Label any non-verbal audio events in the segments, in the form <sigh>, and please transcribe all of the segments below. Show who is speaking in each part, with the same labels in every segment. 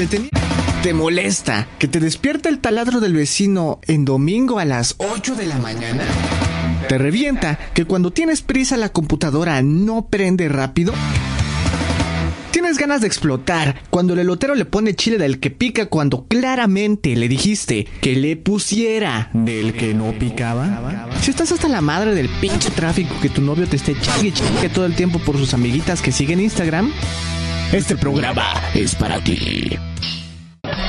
Speaker 1: Se ¿Te molesta que te despierta el taladro del vecino en domingo a las 8 de la mañana? ¿Te revienta que cuando tienes prisa la computadora no prende rápido? ¿Tienes ganas de explotar cuando el elotero le pone chile del que pica cuando claramente le dijiste que le pusiera del que no picaba? Si estás hasta la madre del pinche tráfico que tu novio te esté chingue chingue todo el tiempo por sus amiguitas que siguen Instagram, este programa es para ti.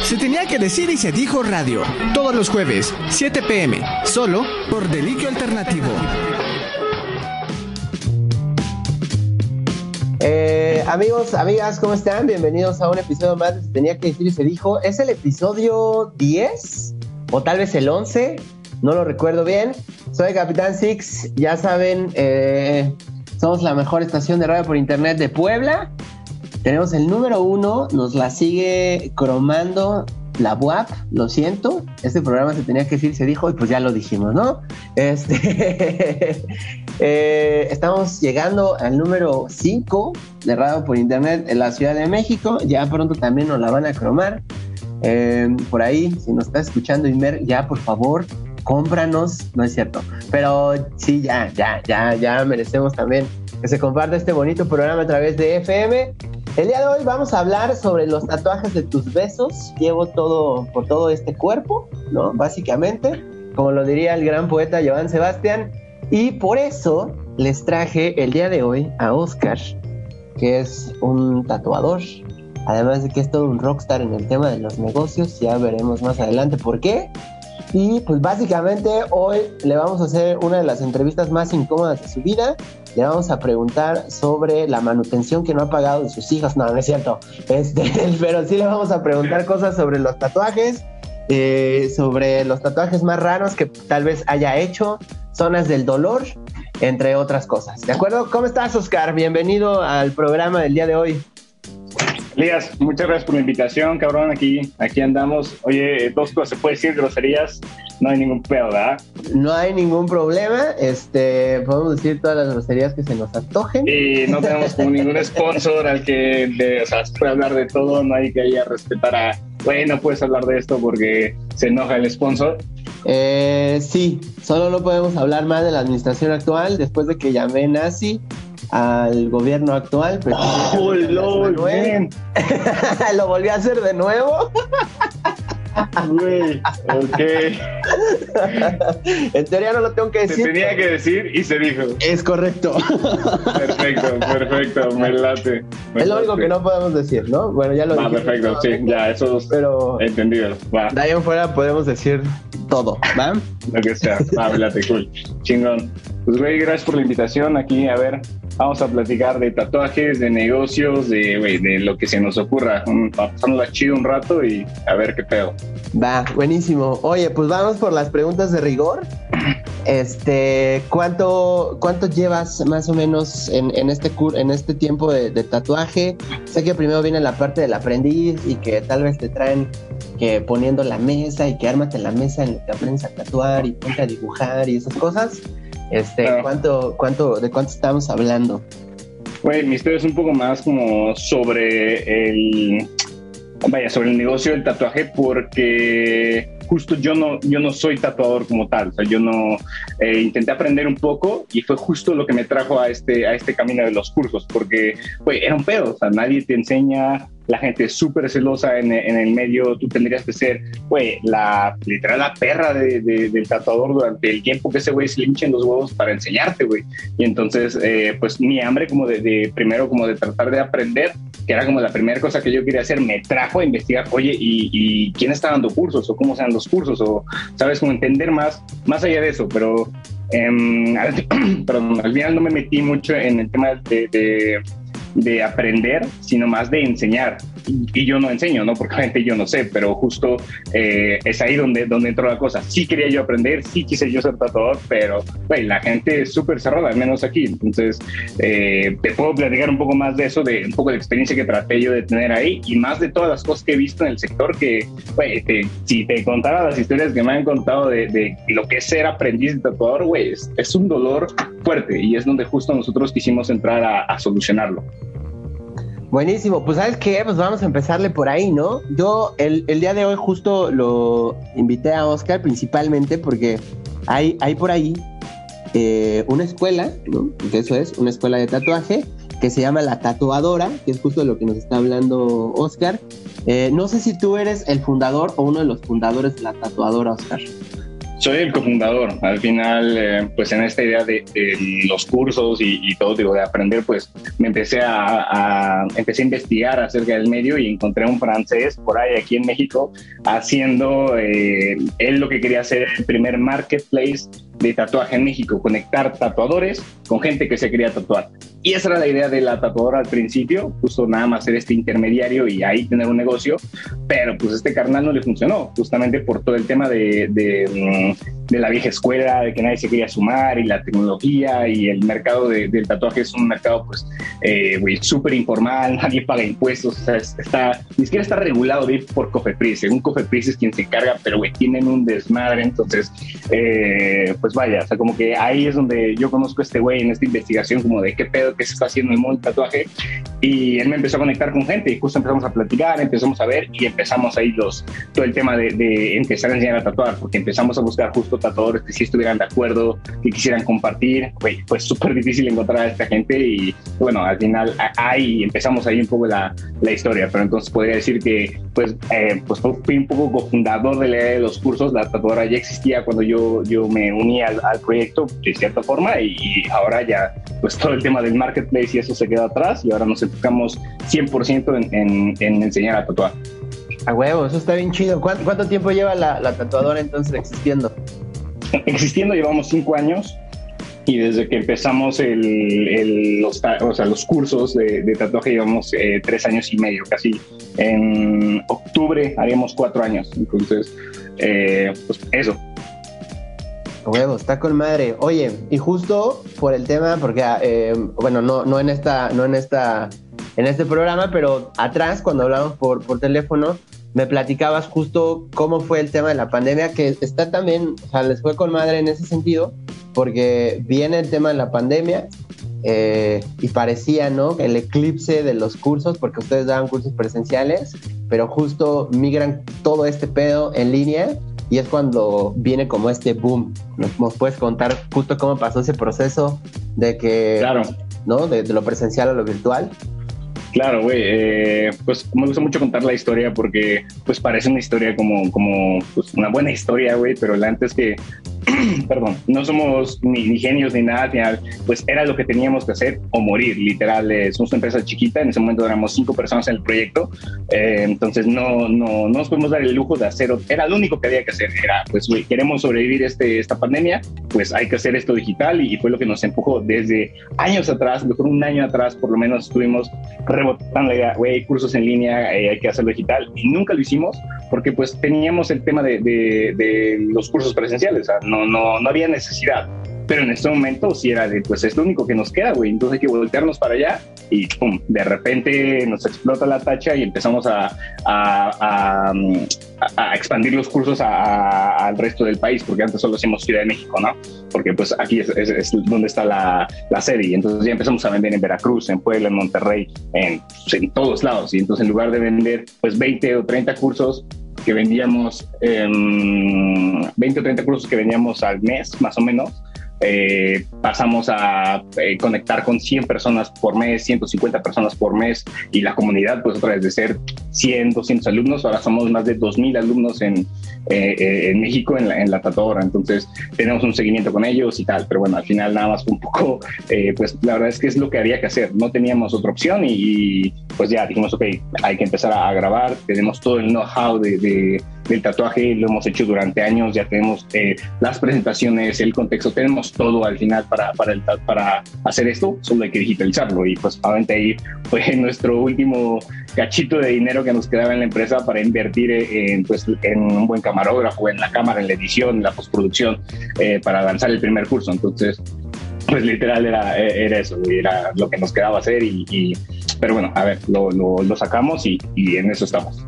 Speaker 1: Se tenía que decir y se dijo radio. Todos los jueves, 7 pm, solo por Deliquio Alternativo.
Speaker 2: Eh, amigos, amigas, ¿cómo están? Bienvenidos a un episodio más de Se tenía que decir y se dijo. ¿Es el episodio 10? O tal vez el 11, no lo recuerdo bien. Soy Capitán Six, ya saben, eh, somos la mejor estación de radio por internet de Puebla. Tenemos el número uno, nos la sigue cromando la WAP, lo siento, este programa se tenía que decir, se dijo y pues ya lo dijimos, ¿no? Este, <laughs> eh, estamos llegando al número 5 de radio por internet en la Ciudad de México, ya pronto también nos la van a cromar. Eh, por ahí, si nos estás escuchando, Inmer, ya por favor, cómpranos, no es cierto, pero sí, ya, ya, ya, ya merecemos también que se comparte este bonito programa a través de FM. El día de hoy vamos a hablar sobre los tatuajes de tus besos. Llevo todo por todo este cuerpo, ¿no? Básicamente, como lo diría el gran poeta Joan Sebastián. Y por eso les traje el día de hoy a Oscar, que es un tatuador. Además de que es todo un rockstar en el tema de los negocios. Ya veremos más adelante por qué. Y pues básicamente hoy le vamos a hacer una de las entrevistas más incómodas de su vida. Le vamos a preguntar sobre la manutención que no ha pagado de sus hijos. No, no es cierto. Este, <laughs> pero sí le vamos a preguntar cosas sobre los tatuajes, eh, sobre los tatuajes más raros que tal vez haya hecho, zonas del dolor, entre otras cosas. ¿De acuerdo? ¿Cómo estás, Oscar? Bienvenido al programa del día de hoy.
Speaker 3: Elías, muchas gracias por la invitación, cabrón. Aquí, aquí andamos. Oye, dos cosas, ¿se puede decir groserías? No hay ningún pedo, ¿verdad?
Speaker 2: No hay ningún problema. Este, podemos decir todas las groserías que se nos antojen.
Speaker 3: Y no tenemos como ningún sponsor al que, de, o sea, se puede hablar de todo. No hay que ir a respetar a, güey, no puedes hablar de esto porque se enoja el sponsor.
Speaker 2: Eh, sí, solo no podemos hablar más de la administración actual después de que llamé nazi al gobierno actual.
Speaker 3: Oh, lo, <laughs>
Speaker 2: lo volví a hacer de nuevo. <laughs>
Speaker 3: Güey, ok.
Speaker 2: en teoría no lo tengo que decir.
Speaker 3: Se tenía que decir y se dijo.
Speaker 2: Es correcto.
Speaker 3: Perfecto, perfecto, me late.
Speaker 2: es lo único que no podemos decir, ¿no? Bueno, ya lo
Speaker 3: Ah, perfecto, sí, ya, eso es
Speaker 2: Pero
Speaker 3: entendido. Va.
Speaker 2: De ahí en fuera podemos decir todo, ¿va?
Speaker 3: Lo que sea. Va, me late, cool. Chingón. Pues, güey, gracias por la invitación aquí. A ver, vamos a platicar de tatuajes, de negocios, de, güey, de lo que se nos ocurra. Pasándola chido un rato y a ver qué pedo.
Speaker 2: Va, buenísimo. Oye, pues vamos por las preguntas de rigor. Este, ¿cuánto, cuánto llevas más o menos en, en este cur en este tiempo de, tatuaje? Sé que primero viene la parte del aprendiz y que tal vez te traen que poniendo la mesa y que ármate la mesa en la que aprendes a tatuar y ponte a dibujar y esas cosas. Este,
Speaker 3: Claro.
Speaker 2: ¿cuánto, cuánto, ¿de cuánto estamos hablando?
Speaker 3: Güey, mi historia es un poco más como sobre el. Vaya, sobre el negocio del tatuaje, porque justo yo no, yo no soy tatuador como tal. O sea, yo no. eh, intenté aprender un poco y fue justo lo que me trajo a este, a este camino de los cursos, porque, güey, era un pedo. O sea, nadie te enseña. La gente es súper celosa en, en el medio. Tú tendrías que ser, güey, la literal la perra de, de- del tatuador durante el tiempo que ese güey se le hinchen los huevos para enseñarte, güey. Y entonces, eh, pues mi hambre como de, de, primero como de tratar de aprender, que era como la primera cosa que yo quería hacer, me trajo a investigar, oye, ¿y, y quién está dando cursos? ¿O cómo se dan los cursos? O, ¿sabes? Como entender más, más allá de eso, pero... em, al, <clears throat> perdón, al final no me metí mucho en el tema de, de, de aprender, sino más de enseñar. Y, yo no enseño, ¿no? Porque <laughs> obviamente yo no sé, pero justo eh, es ahí donde, donde entró la cosa. Sí quería yo aprender, sí quise yo ser tatuador, pero güey, la gente es súper cerrada, al menos aquí. Entonces, eh, te puedo platicar un poco más de eso, de un poco de experiencia que traté yo de tener ahí y más de todas las cosas que he visto en el sector que, güey, te- si te contara las historias que me han contado de, de lo que es ser aprendiz de tatuador, güey, es, es un dolor fuerte y es donde justo nosotros quisimos entrar a, a solucionarlo.
Speaker 2: Buenísimo, pues sabes qué, pues vamos a empezarle por ahí, ¿no? Yo el, día de hoy justo lo invité a Oscar principalmente porque hay, hay por ahí eh, una escuela, ¿no? Que eso es, una escuela de tatuaje que se llama La Tatuadora, que es justo de lo que nos está hablando Oscar. Eh, no sé si tú eres el fundador o uno de los fundadores de La Tatuadora, Oscar.
Speaker 3: Soy el cofundador. Al final, eh, pues en esta idea de, los cursos y, todo, digo, de aprender, pues me empecé a, empecé a investigar acerca del medio y encontré un francés por ahí aquí en México haciendo, eh, él lo que quería hacer el primer marketplace de tatuaje en México, conectar tatuadores con gente que se quería tatuar. Y esa era la idea de la tatuadora al principio, justo nada más ser este intermediario y ahí tener un negocio, pero pues este carnal no le funcionó, justamente por todo el tema de, de, mm, la vieja escuela, de que nadie se quería sumar y la tecnología y el mercado del tatuaje es un mercado pues eh, súper informal, <laughs> nadie paga impuestos, o sea, está, ni siquiera está regulado bien por Cofepris, un Cofepris es quien se encarga, pero güey, tienen un desmadre, entonces, eh, pues vaya, o sea, como que ahí es donde yo conozco a este güey en esta investigación como de qué pedo que se está haciendo en el mundo tatuaje. Y él me empezó a conectar con gente y justo empezamos a platicar, empezamos a ver y empezamos ahí los, todo el tema de, empezar a enseñar a tatuar, porque empezamos a buscar justo tatuadores que sí estuvieran de acuerdo, que quisieran compartir. Pues súper difícil encontrar a esta gente y bueno, al final ahí empezamos ahí un poco la, la historia, pero entonces podría decir que pues, eh, pues fui un poco cofundador de, de los cursos, la tatuadora ya existía cuando yo, yo me uní al, al proyecto de cierta forma y, y ahora ya pues todo el tema del marketplace y eso se queda atrás y ahora nos enfocamos 100% en, en, enseñar a tatuar.
Speaker 2: A huevo, eso está bien chido. ¿Cuánto, tiempo lleva la, tatuadora entonces existiendo? <laughs>
Speaker 3: Existiendo llevamos cinco años y desde que empezamos el, los, o sea, los cursos de, tatuaje llevamos eh, tres años y medio, casi en octubre haríamos cuatro años. Entonces, eh, pues eso,
Speaker 2: Huevo, está con madre. Oye, y justo por el tema, porque eh, bueno, no, no en esta, no en esta, en este programa, pero atrás, cuando hablamos por, por teléfono, me platicabas justo cómo fue el tema de la pandemia, que está también, o sea, les fue con madre en ese sentido, porque viene el tema de la pandemia eh, y parecía, ¿no? El eclipse de los cursos, porque ustedes daban cursos presenciales, pero justo migran todo este pedo en línea y es cuando viene como este boom. ¿Nos, puedes contar justo cómo pasó ese proceso de que,
Speaker 3: claro.
Speaker 2: ¿no? De, lo presencial a lo virtual.
Speaker 3: Claro, güey, eh, pues me gusta mucho contar la historia porque pues parece una historia como, como pues, una buena historia, güey, pero la antes que <clears throat> perdón, no somos ni, genios ni nada, pues era lo que teníamos que hacer o morir, literal. Eh, somos una empresa chiquita, en ese momento éramos cinco personas en el proyecto, eh, entonces no, no, no nos podemos dar el lujo de hacer, era lo único que había que hacer, era, pues, queremos sobrevivir este, esta pandemia, pues hay que hacer esto digital y, fue lo que nos empujó desde años atrás, mejor un año atrás, por lo menos estuvimos rebotando la idea, güey, cursos en línea, eh, hay que hacerlo digital y nunca lo hicimos porque pues teníamos el tema de, de, los cursos presenciales, o sea, no, no, no había necesidad. Pero en este momento sí era de, pues es lo único que nos queda, güey. Entonces hay que voltearnos para allá y pum, de repente nos explota la tacha y empezamos a, a, a, expandir los cursos al resto del país, porque antes solo hacíamos Ciudad de México, ¿no? Porque pues aquí es, es, donde está la, la, sede y entonces ya empezamos a vender en Veracruz, en Puebla, en Monterrey, en, en todos lados. Y entonces en lugar de vender pues 20 o 30 cursos, que vendíamos, 20 o 30 cursos que vendíamos al mes, más o menos, eh, pasamos a eh, conectar con 100 personas por mes, 150 personas por mes y la comunidad, pues otra vez de ser 100, 200 alumnos, ahora somos más de 2.000 alumnos en, eh, en México en la, en la, tatuadora, entonces tenemos un seguimiento con ellos y tal, pero bueno, al final nada más un poco, pues la verdad es que es lo que había que hacer, no teníamos otra opción y, pues ya dijimos, ok, hay que empezar a, grabar, tenemos todo el know-how de, de del tatuaje, lo hemos hecho durante años, ya tenemos eh, las presentaciones, el contexto, tenemos todo al final para, para, el, para hacer esto, solo hay que digitalizarlo y pues obviamente ahí fue <laughs> nuestro último cachito de dinero que nos quedaba en la empresa para invertir en, pues, en un buen camarógrafo, en la cámara, en la edición, en la postproducción, eh, para lanzar el primer curso. Entonces, pues literal era, era eso, era lo que nos quedaba hacer y, pero bueno, a ver, lo, lo, sacamos y, y en eso estamos.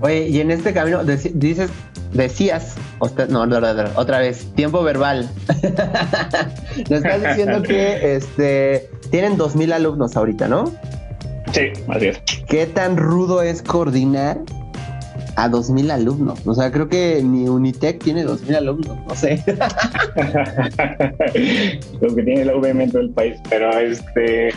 Speaker 2: Oye, y en este camino dices, decías, no, otra vez, tiempo verbal. <laughs> Nos estás diciendo que este, tienen 2.000 alumnos ahorita, ¿no?
Speaker 3: Sí, así es.
Speaker 2: ¿Qué tan rudo es coordinar a 2.000 alumnos. O sea, creo que ni Unitec tiene 2.000 alumnos, no sé. <laughs>
Speaker 3: Lo que tiene la UVM en todo el país, pero este...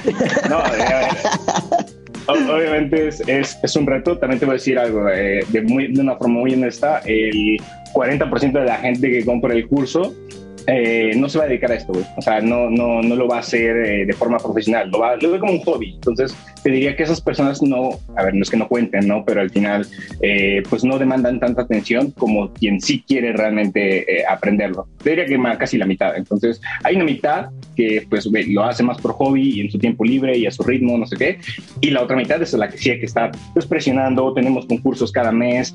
Speaker 3: No, <laughs> obviamente es, es, un reto. También te voy a decir algo, eh, de, muy, de una forma muy honesta, el 40% de la gente que compra el curso eh, no se va a dedicar a esto, güey. O sea, no, no, no lo va a hacer eh, de forma profesional, lo, va, lo ve como un hobby. Entonces, te diría que esas personas no, a ver, no es que no cuenten, ¿no? Pero al final, eh, pues no demandan tanta atención como quien sí quiere realmente aprenderlo. Te diría que casi la mitad. Entonces, hay una mitad que pues lo hace más por hobby y en su tiempo libre y a su ritmo, no sé qué. Y la otra mitad es la que sí hay que estar pues, presionando. Tenemos concursos cada mes,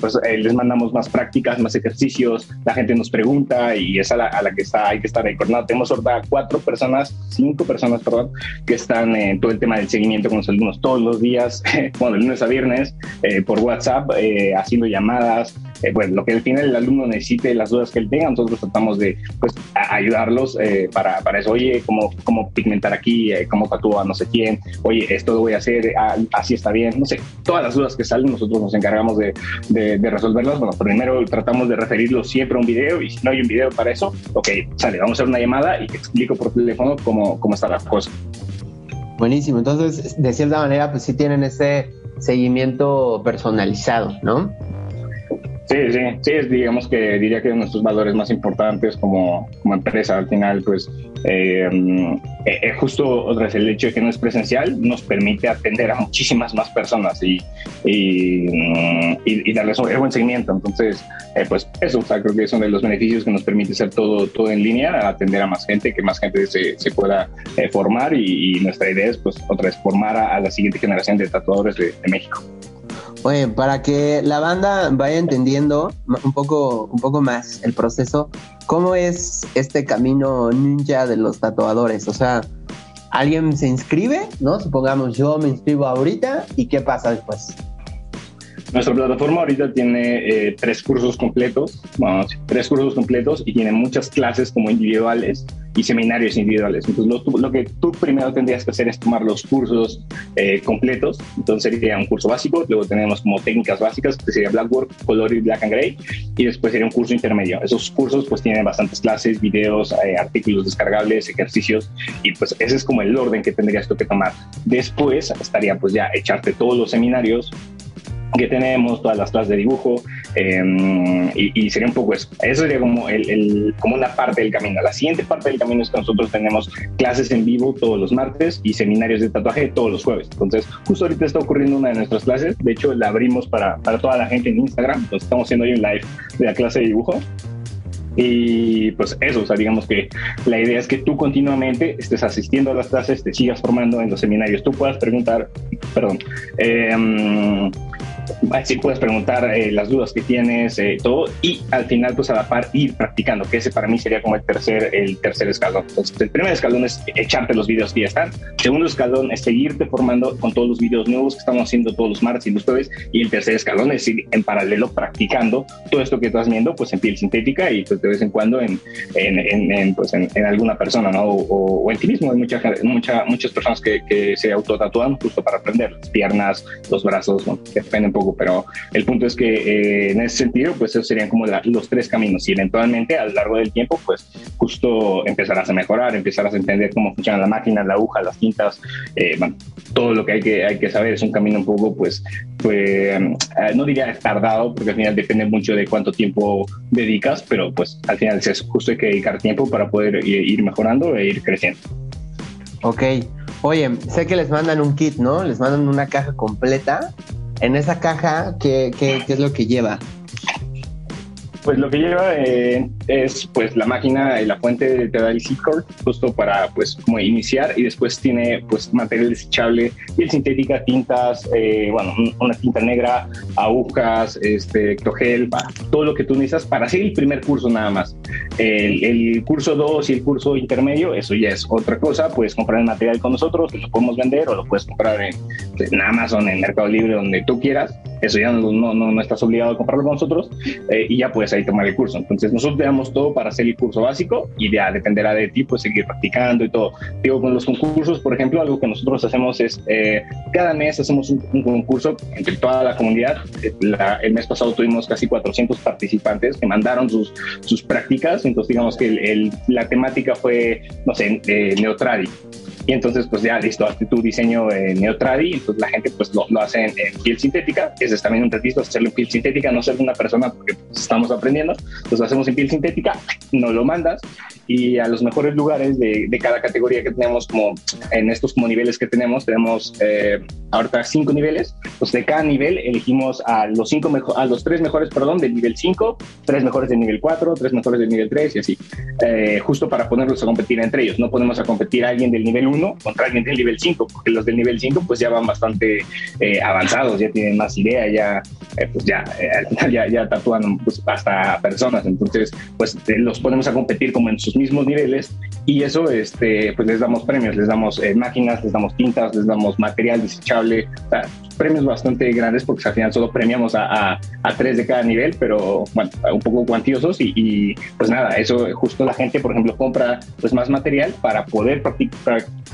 Speaker 3: pues les mandamos más prácticas, más ejercicios, la gente nos pregunta y y es a la, a la que está, hay que estar ahí coordinado. Tenemos ahorita cuatro personas, cinco personas, perdón, que están en todo el tema del seguimiento con los alumnos todos los días, <laughs> bueno, de lunes a viernes, eh, por WhatsApp, eh, haciendo llamadas, eh, bueno, lo que al final el alumno necesite, las dudas que él tenga, nosotros tratamos de pues, ayudarlos para, para, eso. Oye, ¿cómo, cómo pigmentar aquí? ¿Cómo tatúa no sé quién? Oye, esto lo voy a hacer, ah, así está bien. No sé, todas las dudas que salen, nosotros nos encargamos de resolverlas. Bueno, primero tratamos de referirlos siempre a un video y si no hay un video para eso, ok, sale, vamos a hacer una llamada y te explico por teléfono cómo, cómo está la cosa.
Speaker 2: Buenísimo, entonces de cierta manera pues sí tienen ese seguimiento personalizado, ¿no?
Speaker 3: Sí, sí, sí, es, digamos que diría que nuestros valores más importantes como, como empresa al final, pues eh, eh, justo otra vez el hecho de que no es presencial nos permite atender a muchísimas más personas y, y, y, darles un buen seguimiento. Entonces, eh, pues eso, o sea, creo que es uno de los beneficios que nos permite hacer todo, todo en línea, atender a más gente, que más gente se, se pueda eh, formar y, nuestra idea es, pues, otra vez formar a, la siguiente generación de tatuadores de México.
Speaker 2: Oye, para que la banda vaya entendiendo un poco, un poco más el proceso, ¿cómo es este camino ninja de los tatuadores? O sea, alguien se inscribe, ¿no? Supongamos yo me inscribo ahorita y ¿qué pasa después?
Speaker 3: Nuestra plataforma ahorita tiene eh, tres cursos completos, bueno, tres cursos completos y tiene muchas clases como individuales y seminarios individuales. Entonces, lo, que tú primero tendrías que hacer es tomar los cursos eh, completos. Entonces, sería un curso básico, luego tenemos como técnicas básicas, que sería Blackboard, Color y Black and Gray, y después sería un curso intermedio. Esos cursos, pues, tienen bastantes clases, videos, eh, artículos descargables, ejercicios, y pues ese es como el orden que tendrías que tomar. Después estaría, pues, ya echarte todos los seminarios que tenemos, todas las clases de dibujo, em, y, sería un poco eso. Eso sería como, el, como una parte del camino. La siguiente parte del camino es que nosotros tenemos clases en vivo todos los martes y seminarios de tatuaje todos los jueves. Entonces, justo ahorita está ocurriendo una de nuestras clases. De hecho, la abrimos para, para toda la gente en Instagram. Entonces, estamos haciendo hoy un live de la clase de dibujo. Y pues eso, o sea, digamos que la idea es que tú continuamente estés asistiendo a las clases, te sigas formando en los seminarios, tú puedas preguntar, perdón, eh, si puedes preguntar eh, las dudas que tienes, eh, todo, y al final, pues a la par, ir practicando, que ese para mí sería como el tercer, el tercer escalón. Entonces, el primer escalón es echarte los videos que ya están. Segundo escalón es seguirte formando con todos los videos nuevos que estamos haciendo todos los martes y los jueves. Y el tercer escalón es ir en paralelo practicando todo esto que estás viendo, pues en piel sintética y pues de vez en cuando en, en, en, pues, en, alguna persona, ¿no? O, en ti mismo. Hay mucha, mucha, muchas personas que, que se autotatúan justo para aprender las piernas, los brazos, ¿no? que dependen poco, pero el punto es que eh, en ese sentido, pues esos serían como los tres caminos y eventualmente a lo largo del tiempo, pues justo empezarás a mejorar, empezarás a entender cómo funciona la máquina, la aguja, las tintas, eh, todo lo que hay, que hay que saber es un camino un poco, pues, pues no diría tardado, porque al final depende mucho de cuánto tiempo dedicas, pero pues al final es justo hay que dedicar tiempo para poder ir mejorando e ir creciendo.
Speaker 2: Ok. Oye, sé que les mandan un kit, ¿no? Les mandan una caja completa en esa caja, ¿qué, qué, qué es lo que lleva?
Speaker 3: Pues lo que lleva eh, es pues la máquina y la fuente te da el core justo para pues como iniciar y después tiene pues material desechable, piel sintética, tintas, eh, bueno, una tinta negra, agujas, este, ectogel, todo lo que tú necesitas para hacer el primer curso nada más. El, el curso 2 y el curso intermedio, eso ya es otra cosa, puedes comprar el material con nosotros, lo podemos vender o lo puedes comprar en, en Amazon, en Mercado Libre, donde tú quieras eso ya no, no, no estás obligado a comprarlo con nosotros eh, y ya puedes ahí tomar el curso. Entonces nosotros te damos todo para hacer el curso básico y ya dependerá de ti, pues seguir practicando y todo. Digo, con los concursos, por ejemplo, algo que nosotros hacemos es, eh, cada mes hacemos un, concurso entre toda la comunidad. el mes pasado tuvimos casi 400 participantes que mandaron sus, sus prácticas, entonces digamos que el, la temática fue, no sé, eh, Neotradi. Y entonces, pues ya listo, hazte tu diseño en Neotradi, entonces la gente pues lo, lo hace en, piel sintética, ese es también un requisito, hacerlo en piel sintética, no ser una persona porque pues, estamos aprendiendo, entonces lo hacemos en piel sintética, no lo mandas y a los mejores lugares de, de cada categoría que tenemos, como en estos como niveles que tenemos, tenemos eh, ahorita cinco niveles, pues de cada nivel elegimos a los cinco mejor, a los tres mejores, perdón, del nivel 5, tres mejores del nivel 4, tres mejores del nivel 3 y así, eh, justo para ponerlos a competir entre ellos, no podemos a competir a alguien del nivel 1 contra alguien del nivel 5, porque los del nivel 5 pues ya van bastante eh, avanzados, ya tienen más idea, ya eh, pues ya, eh, ya, ya tatúan pues, hasta personas, entonces pues los ponemos a competir como en sus mismos niveles y eso este pues les damos premios, les damos máquinas, les damos tintas, les damos material desechable, premios bastante grandes porque al final solo premiamos a, a, tres de cada nivel, pero bueno, un poco cuantiosos y, y, pues nada, eso justo la gente, por ejemplo, compra pues más material para poder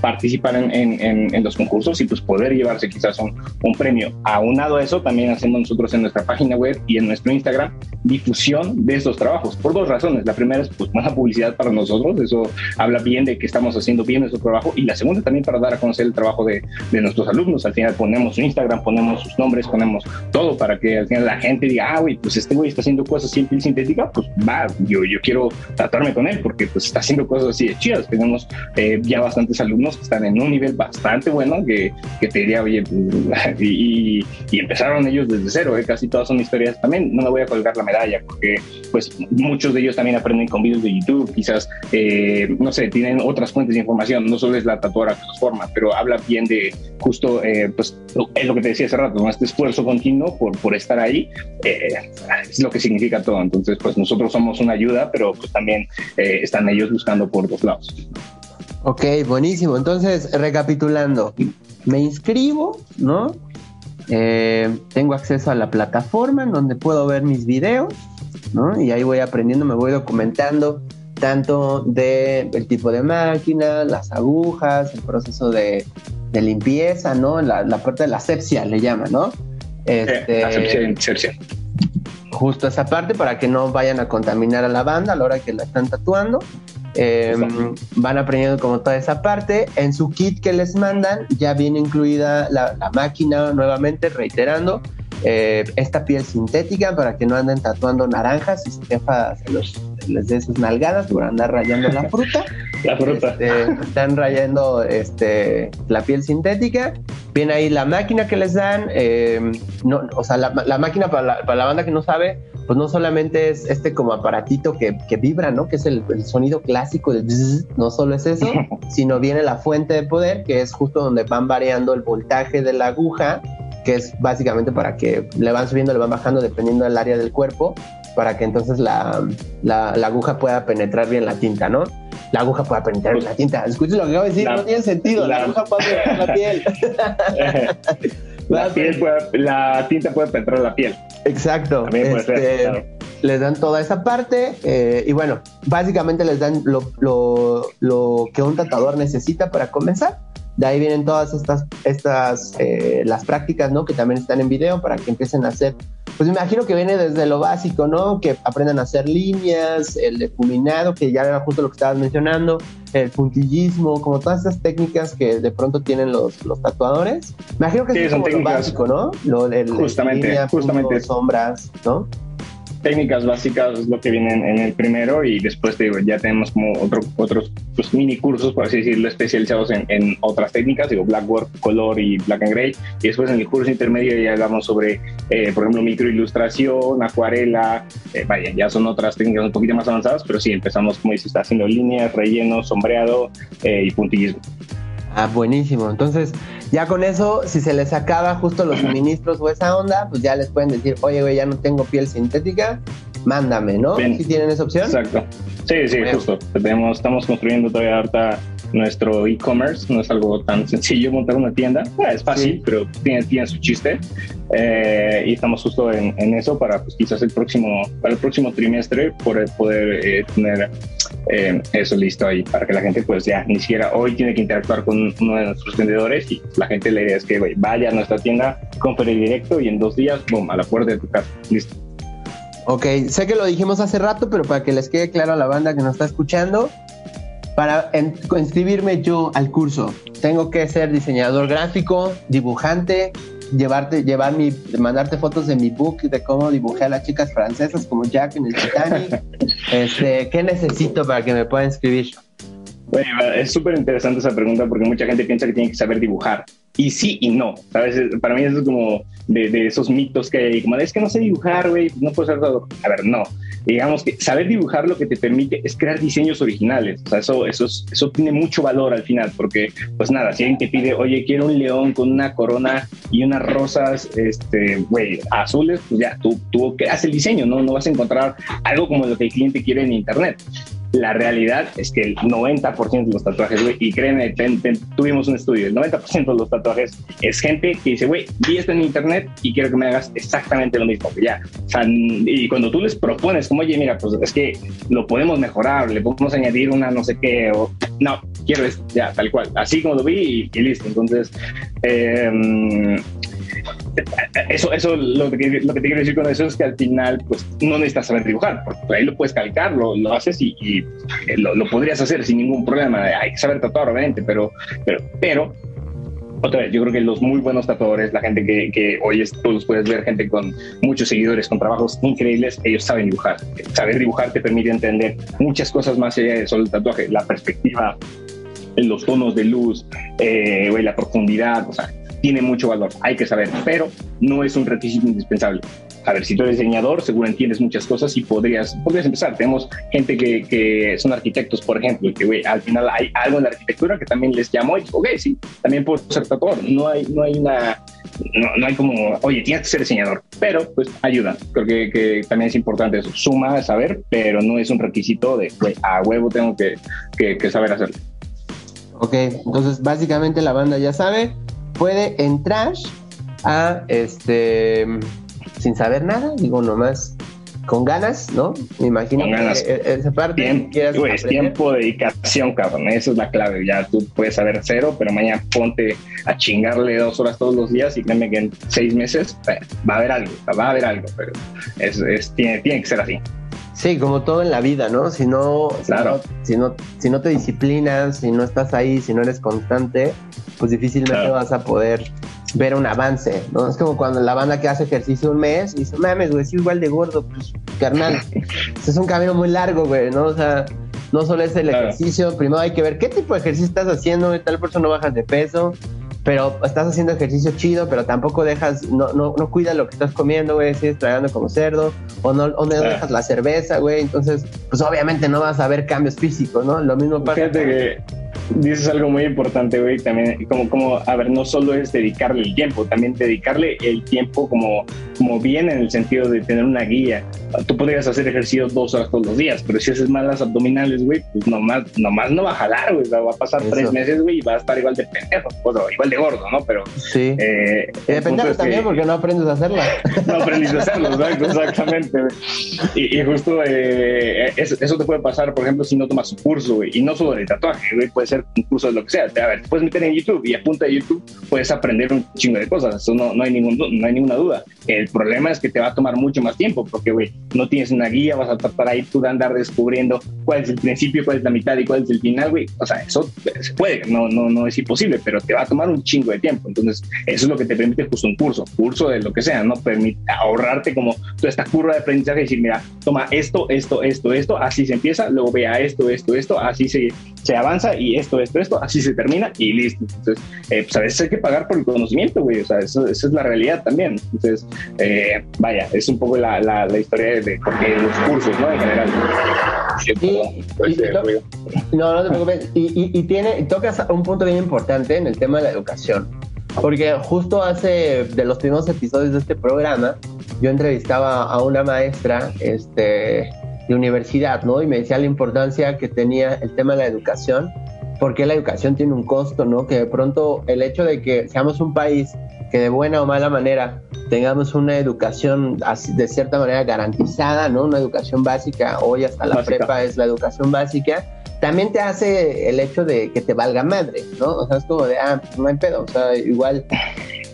Speaker 3: participar en, en, los concursos y pues poder llevarse quizás un, premio. Aunado a eso, también hacemos nosotros en nuestra página web y en nuestro Instagram difusión de estos trabajos por dos razones. La primera es pues más publicidad para nosotros, eso habla bien de que estamos haciendo bien nuestro trabajo y la segunda también para dar a conocer el trabajo de, nuestros alumnos. Al final ponemos un Instagram ponemos sus nombres, ponemos todo para que al final la gente diga, ah, güey, pues este güey está haciendo cosas en sintética, pues va, yo, yo quiero tratarme con él porque pues está haciendo cosas así de chidas. Tenemos eh, ya bastantes alumnos que están en un nivel bastante bueno que, que te diría, oye, pues, <laughs> y, y, empezaron ellos desde cero, ¿eh? casi todas son historias también. No me voy a colgar la medalla porque pues muchos de ellos también aprenden con videos de YouTube, quizás, eh, no sé, tienen otras fuentes de información, no solo es la tatuadora que los forma, pero habla bien de justo, pues es lo que te decía hace rato, este esfuerzo continuo por, por estar ahí eh, es lo que significa todo. Entonces, pues nosotros somos una ayuda, pero pues también eh, están ellos buscando por dos lados.
Speaker 2: Ok, buenísimo. Entonces, recapitulando, me inscribo, ¿no? Eh, tengo acceso a la plataforma en donde puedo ver mis videos, ¿no? Y ahí voy aprendiendo, me voy documentando tanto de el tipo de máquina, las agujas, el proceso de, de limpieza, ¿no? La, la, parte de la asepsia le llama, ¿no?
Speaker 3: Este, asepsia
Speaker 2: Justo esa parte para que no vayan a contaminar a la banda a la hora que la están tatuando. Em, van aprendiendo como toda esa parte. En su kit que les mandan ya viene incluida la, la máquina nuevamente, reiterando. Eh, esta piel sintética para que no anden tatuando naranjas y su jefa se, los, les dé sus nalgadas por andar rayando la fruta. <laughs>
Speaker 3: la fruta.
Speaker 2: Este, están rayando este, la piel sintética. Viene ahí la máquina que les dan. Eh, no, o sea, la, la máquina para la, para la, banda que no sabe, pues no solamente es este como aparatito que, que vibra, ¿no? Que es el, el sonido clásico de no solo es eso, <laughs> sino viene la fuente de poder, que es justo donde van variando el voltaje de la aguja que es básicamente para que le van subiendo, le van bajando dependiendo del área del cuerpo, para que entonces la, la, aguja pueda penetrar bien la tinta, ¿no? La aguja pueda penetrar bien la tinta. Escuchen lo que acabo de decir, no tiene sentido, la, aguja puede penetrar la piel. <laughs> <laughs>
Speaker 3: la, piel puede, la tinta puede penetrar la piel.
Speaker 2: Exacto. Este, les dan toda esa parte eh, y bueno, básicamente les dan lo, lo, lo que un tratador necesita para comenzar de ahí vienen todas estas, estas eh, las prácticas, ¿no? Que también están en video para que empiecen a hacer, pues me imagino que viene desde lo básico, ¿no? Que aprendan a hacer líneas, el difuminado, que ya era justo lo que estabas mencionando, el puntillismo, como todas estas técnicas que de pronto tienen los, los tatuadores. Me imagino que es como lo básico, ¿no? Lo, el,
Speaker 3: justamente, justamente.
Speaker 2: sombras, ¿no?
Speaker 3: Técnicas básicas es lo que vienen en el primero y después digo, ya tenemos como otro, otros pues, mini cursos, por así decirlo, especializados en, en, otras técnicas, digo, Blackboard, Color y Black and Gray. Y después en el curso intermedio ya hablamos sobre, eh, por ejemplo, microilustración, acuarela, eh, vaya, ya son otras técnicas un poquito más avanzadas, pero sí, empezamos, como dices, haciendo líneas, relleno, sombreado eh, y puntillismo.
Speaker 2: Ah, buenísimo. Entonces, ya con eso, si se les acaba justo los <clears throat> suministros o esa onda, pues ya les pueden decir, oye, güey, ya no tengo piel sintética, mándame, ¿no? Si tienen esa opción.
Speaker 3: Exacto. Sí, sí, justo. Tenemos, estamos construyendo todavía ahorita nuestro e-commerce. No es algo tan sencillo montar una tienda. Es fácil, pero tiene, tiene su chiste. Eh, y estamos justo en, en, eso para pues, quizás el próximo, para el próximo trimestre poder, poder eh, tener eh, eso listo ahí para que la gente pues ya ni siquiera hoy tiene que interactuar con uno de nuestros vendedores y la gente la idea es que vaya a nuestra tienda, compre directo y en dos días, boom, a la puerta de tu casa, listo.
Speaker 2: Ok, sé que lo dijimos hace rato, pero para que les quede claro a la banda que nos está escuchando, para inscribirme yo al curso, tengo que ser diseñador gráfico, dibujante, llevarte, llevar mi, mandarte fotos de mi book de cómo dibujé a las chicas francesas como Jack en el Titanic. <laughs> este, ¿Qué necesito para que me pueda inscribir?
Speaker 3: Bueno, es súper interesante esa pregunta porque mucha gente piensa que tiene que saber dibujar. Y sí y no, ¿sabes? Para mí eso es como de, de esos mitos que hay, como es que no sé dibujar, güey, no puedo ser todo. A ver, no digamos que saber dibujar lo que te permite es crear diseños originales. O sea, eso, eso, eso tiene mucho valor al final, porque, pues nada, si alguien te pide, oye, quiero un león con una corona y unas rosas, este, güey, azules, pues ya, tú, tú creas el diseño, ¿no? No vas a encontrar algo como lo que el cliente quiere en Internet. La realidad es que el 90% de los tatuajes, güey, y créeme, tuvimos un estudio, el 90% de los tatuajes es gente que dice, güey, vi esto en internet y quiero que me hagas exactamente lo mismo. Ya, o sea, y cuando tú les propones, como, oye, mira, pues es que lo podemos mejorar, le podemos añadir una no sé qué, o no, quiero esto, ya, tal cual, así como lo vi y, listo. Entonces, eh, eso, eso lo, que, lo que te quiero decir con eso es que al final, pues no necesitas saber dibujar, porque ahí lo puedes calcar, lo, lo haces y, eh, lo, lo, podrías hacer sin ningún problema. Hay que saber tatuar, obviamente, pero, pero, pero otra vez, yo creo que los muy buenos tatuadores, la gente que, que hoy tú los puedes ver, gente con muchos seguidores, con trabajos increíbles, ellos saben dibujar. Saber dibujar te permite entender muchas cosas más allá de solo el tatuaje, la perspectiva, los tonos de luz, eh, la profundidad, o sea, tiene mucho valor, hay que saber, pero no es un requisito indispensable. A ver, si tú eres diseñador, seguro entiendes muchas cosas y podrías, podrías empezar. Tenemos gente que, que son arquitectos, por ejemplo, y que wey, al final hay algo en la arquitectura que también les llamó y, ok, sí, también puedo ser tatuador. No hay, no hay una, no, no, hay como, oye, tienes que ser diseñador, pero pues ayuda. Creo que, que también es importante eso. Suma a saber, pero no es un requisito de, güey, a huevo tengo que, que, que saber hacerlo.
Speaker 2: Ok, entonces básicamente la banda ya sabe, puede entrar a este sin saber nada, digo nomás con ganas, ¿no? Me imagino
Speaker 3: con ganas. que esa parte tiempo, es tiempo, dedicación, cabrón. Esa es la clave. Ya tú puedes saber cero, pero mañana ponte a chingarle dos horas todos los días y créeme que en seis meses eh, va a haber algo, va a haber algo, pero es, es tiene, tiene que ser así.
Speaker 2: Sí, como todo en la vida, ¿no? Si no,
Speaker 3: claro.
Speaker 2: si no, si no, te disciplinas, si no estás ahí, si no eres constante, pues difícilmente vas a poder ver un avance, ¿no? Es como cuando la banda que hace ejercicio un mes y dice, mames, güey, es igual de gordo, pues, carnal. <laughs> es un camino muy largo, güey, ¿no? O sea, no solo es el ejercicio, primero hay que ver qué tipo de ejercicio estás haciendo, tal por eso no bajas de peso, pero estás haciendo ejercicio chido, pero tampoco dejas, no, no, no cuidas lo que estás comiendo, güey, sigues tragando como cerdo, o no, o no dejas la cerveza, güey, entonces, pues obviamente no vas a ver cambios físicos, ¿no? Lo mismo pasa.
Speaker 3: Fíjate que dices algo muy importante, güey, también, como, como, a ver, no solo es dedicarle el tiempo, también dedicarle el tiempo como, como bien en el sentido de tener una guía. Tú podrías hacer ejercicio dos horas todos los días, pero si haces mal las abdominales, güey, pues nomás, nomás no va a jalar, güey, va a pasar tres meses, güey, y va a estar igual de pendejo, o igual de gordo, ¿no? Pero...
Speaker 2: Sí. Eh, y depende también porque no aprendes a hacerla. <laughs>
Speaker 3: No aprendes a hacerlo, exactamente, Y, y, justo eh, eso, eso, te puede pasar, por ejemplo, si no tomas un curso, güey, y no solo de tatuaje, güey, puede ser curso de lo que sea. A ver, puedes meter en YouTube y a punta de YouTube puedes aprender un chingo de cosas, eso no, no, hay, ningún, no hay ninguna duda. El problema es que te va a tomar mucho más tiempo porque, güey, no tienes una guía, vas a tratar ahí tú de andar descubriendo cuál es el principio, cuál es la mitad y cuál es el final, güey. O sea, eso se puede, no, no, no es imposible, pero te va a tomar un chingo de tiempo. Entonces, eso es lo que te permite justo un curso, curso de lo que sea, ¿no? Permite ahorrarte como toda esta curva de aprendizaje y decir, mira, toma esto, esto, esto, esto, así se empieza, luego vea esto, esto, esto, así se, se avanza y esto, esto, esto, así se termina y listo. Entonces, eh, pues a veces hay que pagar por el conocimiento, güey, o sea, eso, esa es la realidad también. Entonces, eh, vaya, es un poco la, la, la historia de, porque los cursos, ¿no? En general.
Speaker 2: Y, no, no te preocupes. Y, y, tiene, tocas un punto bien importante en el tema de la educación. Porque justo hace de los primeros episodios de este programa, yo entrevistaba a una maestra este, de universidad, ¿no? Y me decía la importancia que tenía el tema de la educación porque la educación tiene un costo, ¿no? Que de pronto el hecho de que seamos un país que de buena o mala manera tengamos una educación de cierta manera garantizada, ¿no? Una educación básica, hoy hasta la prepa es la educación básica, también te hace el hecho de que te valga madre, ¿no? O sea, es como de, ah, pues no hay pedo, o sea, igual,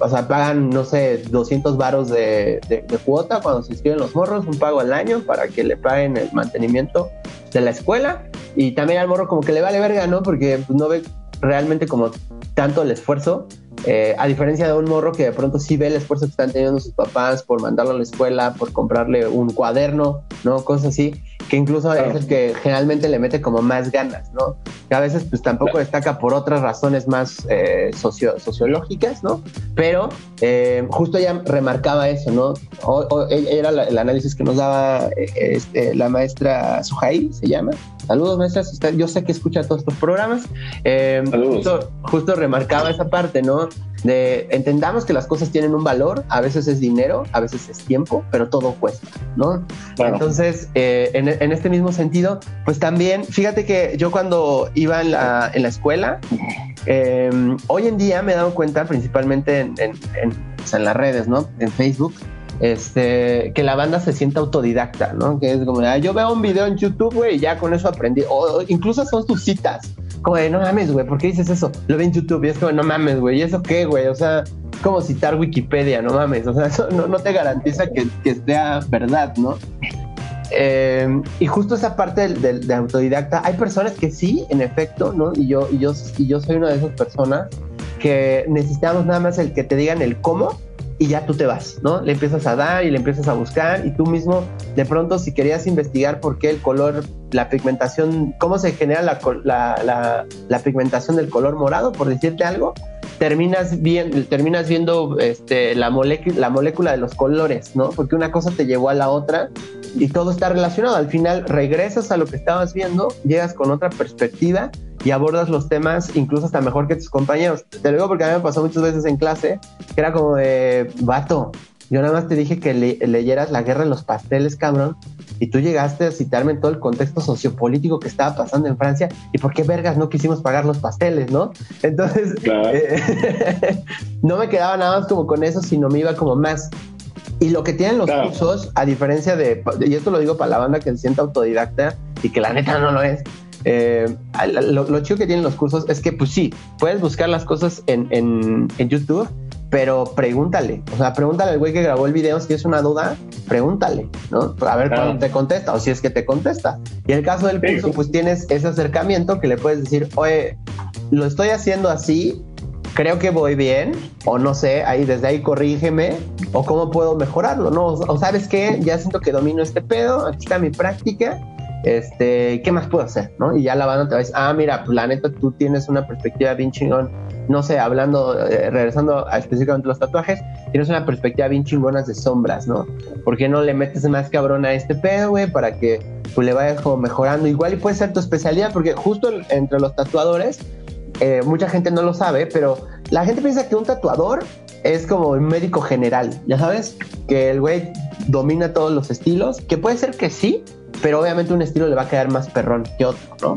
Speaker 2: o sea, pagan, no sé, 200 varos de, de, cuota cuando se inscriben los morros, un pago al año para que le paguen el mantenimiento de la escuela y también al morro como que le vale verga, ¿no? Porque no ve realmente como tanto el esfuerzo eh, a diferencia de un morro que de pronto sí ve el esfuerzo que están teniendo sus papás por mandarlo a la escuela, por comprarle un cuaderno, ¿no? Cosas así, que incluso es el que generalmente le mete como más ganas, ¿no? Que a veces pues tampoco destaca por otras razones más eh, sociológicas, ¿no? Pero eh, justo ella remarcaba eso, ¿no? era el análisis que nos daba este, la maestra Sujail, se llama, Saludos, maestras. yo sé que escucha todos estos programas. Eh, justo, justo, remarcaba esa parte, ¿no? De entendamos que las cosas tienen un valor, a veces es dinero, a veces es tiempo, pero todo cuesta, ¿no? Entonces, eh, en, este mismo sentido, pues también, fíjate que yo cuando iba en la, en la escuela, eh, hoy en día me he dado cuenta, principalmente en, en, en las redes, ¿no? En Facebook, este, que la banda se sienta autodidacta, ¿no? Que es como, ah, yo veo un video en YouTube, güey, y ya con eso aprendí. O, incluso son tus citas. Como no mames, güey, ¿por qué dices eso? Lo ve en YouTube y es como, no mames, güey, ¿y eso qué, güey? O sea, como citar Wikipedia, no mames. O sea, <laughs> eso no, te garantiza que, que sea verdad, ¿no? Eh, y justo esa parte de, de, autodidacta, hay personas que sí, en efecto, ¿no? Y yo, y yo, y yo soy una de esas personas que necesitamos nada más el que te digan el cómo y ya tú te vas, ¿no? Le empiezas a dar y le empiezas a buscar y tú mismo, de pronto, si querías investigar por qué el color, la pigmentación, cómo se genera la, la, la, pigmentación del color morado, por decirte algo, terminas, bien, terminas viendo este, la, la molécula de los colores, ¿no? Porque una cosa te llevó a la otra y todo está relacionado. Al final regresas a lo que estabas viendo, llegas con otra perspectiva y abordas los temas incluso hasta mejor que tus compañeros. Te lo digo porque a mí me pasó muchas veces en clase que era como de, vato, yo nada más te dije que leyeras La guerra de los pasteles, cabrón, y tú llegaste a citarme en todo el contexto sociopolítico que estaba pasando en Francia y por qué vergas no quisimos pagar los pasteles, ¿no? Entonces, eh, <laughs> no me quedaba nada más como con eso, sino me iba como más. Y lo que tienen los cursos, a diferencia de, y esto lo digo para la banda que se sienta autodidacta y que la neta no lo es, eh, lo, chido que tienen los cursos es que, pues sí, puedes buscar las cosas en, en, YouTube, pero pregúntale, o sea, pregúntale al güey que grabó el video si es una duda, pregúntale, ¿no? A ver cuándo te contesta o si es que te contesta. Y en el caso del curso, pues tienes ese acercamiento que le puedes decir, oye, lo estoy haciendo así, creo que voy bien, o no sé, ahí desde ahí corrígeme, o cómo puedo mejorarlo, ¿no? O, sabes qué, ya siento que domino este pedo, aquí está mi práctica, este, ¿qué más puedo hacer? ¿no? Y ya la banda te va a decir, ah, mira, pues la neta, tú tienes una perspectiva bien chingón, no sé, hablando, eh, regresando a específicamente los tatuajes, tienes una perspectiva bien chingona de sombras, ¿no? ¿Por qué no le metes más cabrón a este pedo, güey, para que pues, le vayas como mejorando? Igual y puede ser tu especialidad, porque justo entre los tatuadores, eh, mucha gente no lo sabe, pero la gente piensa que un tatuador es como un médico general, ya sabes, que el güey domina todos los estilos, que puede ser que sí, pero obviamente un estilo le va a quedar más perrón que otro, ¿no?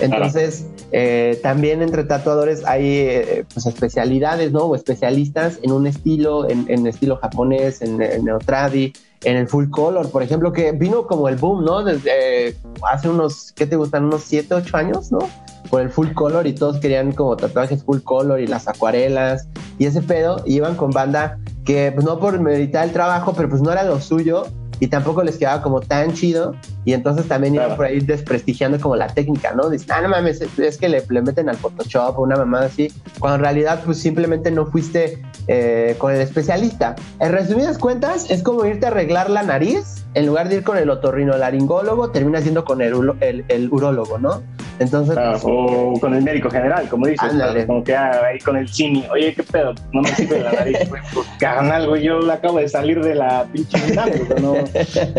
Speaker 2: Entonces, eh, también entre tatuadores hay eh, pues especialidades, ¿no? O especialistas en un estilo, en, estilo japonés, en, en neotradi, en el full color, por ejemplo, que vino como el boom, ¿no? Desde hace unos, ¿qué te gustan? Unos 7, 8 años, ¿no? Por el full color y todos querían como tatuajes full color y las acuarelas y ese pedo, y iban con banda que pues no por meditar el trabajo, pero pues no era lo suyo y tampoco les quedaba como tan chido y entonces también iban por ahí desprestigiando como la técnica, ¿no? Dicen, ah, no mames, es que le, le meten al Photoshop o una mamada así, cuando en realidad pues simplemente no fuiste eh, con el especialista. En resumidas cuentas, es como irte a arreglar la nariz, en lugar de ir con el otorrinolaringólogo, terminas yendo con el, el, el urólogo, ¿no? Entonces,
Speaker 3: pues, o con el médico general, como dices, como que ah, ahí con el cine, oye, qué pedo, no me sirve la nariz, <laughs> pues, carnal, güey, yo acabo de salir de la pinche no,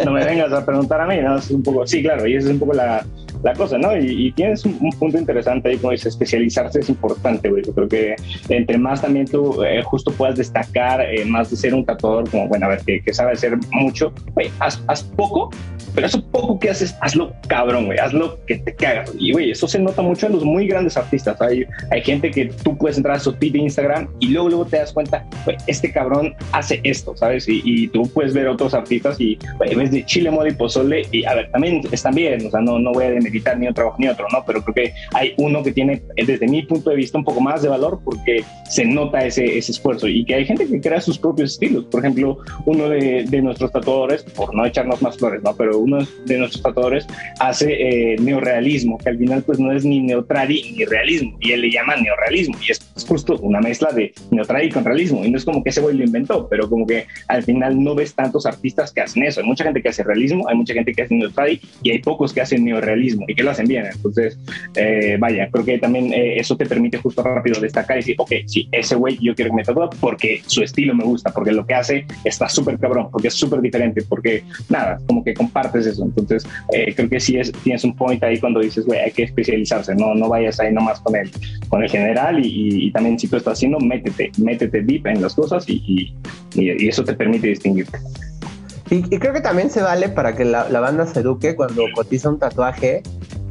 Speaker 3: no me vengas a preguntar a mí, ¿no? Es un poco, sí, claro, y esa es un poco la, la cosa, ¿no? Y, tienes un, punto interesante ahí, como dices, especializarse es importante, güey. Yo creo que entre más también tú eh, justo puedas destacar, eh, más de ser un tatuador, como, bueno, a ver, que, sabe hacer mucho, güey, haz, haz, poco pero eso poco que haces, hazlo cabrón, güey, hazlo que te cagas. Y, güey, eso se nota mucho en los muy grandes artistas. Hay, hay gente que tú puedes entrar a su feed de Instagram y luego, luego te das cuenta, güey, este cabrón hace esto, ¿sabes? Y, y tú puedes ver otros artistas y, güey, ves de chile, mole y pozole y, a ver, también están bien, o sea, no, no voy a demeritar ni un trabajo ni otro, ¿no? Pero creo que hay uno que tiene, desde mi punto de vista, un poco más de valor porque se nota ese, ese esfuerzo y que hay gente que crea sus propios estilos. Por ejemplo, uno de, de nuestros tatuadores, por no echarnos más flores, ¿no? Pero uno de nuestros tatuadores hace eh, neorealismo, que al final pues no es ni neotradi ni realismo, y él le llama neorealismo, y es, justo una mezcla de neotradi con realismo, y no es como que ese güey lo inventó, pero como que al final no ves tantos artistas que hacen eso. Hay mucha gente que hace realismo, hay mucha gente que hace neotradi, y hay pocos que hacen neorealismo y que lo hacen bien. Entonces, eh, vaya, creo que también eh, eso te permite justo rápido destacar y decir, ok, sí, ese güey yo quiero que me tatúe porque su estilo me gusta, porque lo que hace está súper cabrón, porque es súper diferente, porque nada, como que eso. Entonces, eh, creo que sí es, tienes un point ahí cuando dices, güey, hay que especializarse, no, no vayas ahí nomás con el, con el general y, también si tú estás haciendo, métete, métete deep en las cosas y, eso te permite distinguirte.
Speaker 2: Y, creo que también se vale para que la banda se eduque cuando cotiza un tatuaje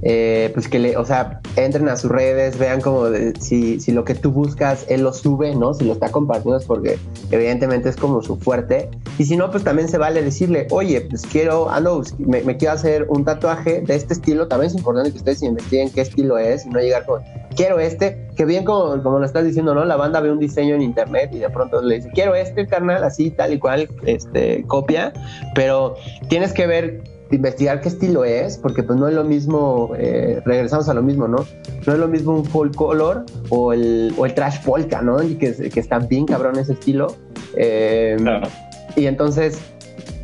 Speaker 2: eh, pues que le, o sea, entren a sus redes, vean como si, si, lo que tú buscas, él lo sube, ¿no? Si lo está compartiendo es porque evidentemente es como su fuerte. Y si no, pues también se vale decirle, oye, pues quiero, ando, me, me quiero hacer un tatuaje de este estilo. También es importante que ustedes investiguen qué estilo es y no llegar con, quiero este, que bien como, como lo estás diciendo, ¿no? La banda ve un diseño en internet y de pronto le dice, quiero este carnal, así, tal y cual, este, copia, pero tienes que ver investigar qué estilo es, porque pues no es lo mismo, eh, regresamos a lo mismo, ¿no? No es lo mismo un full color o el, o el trash polka, ¿no? Y que, que está bien cabrón ese estilo. Eh, claro. Y entonces,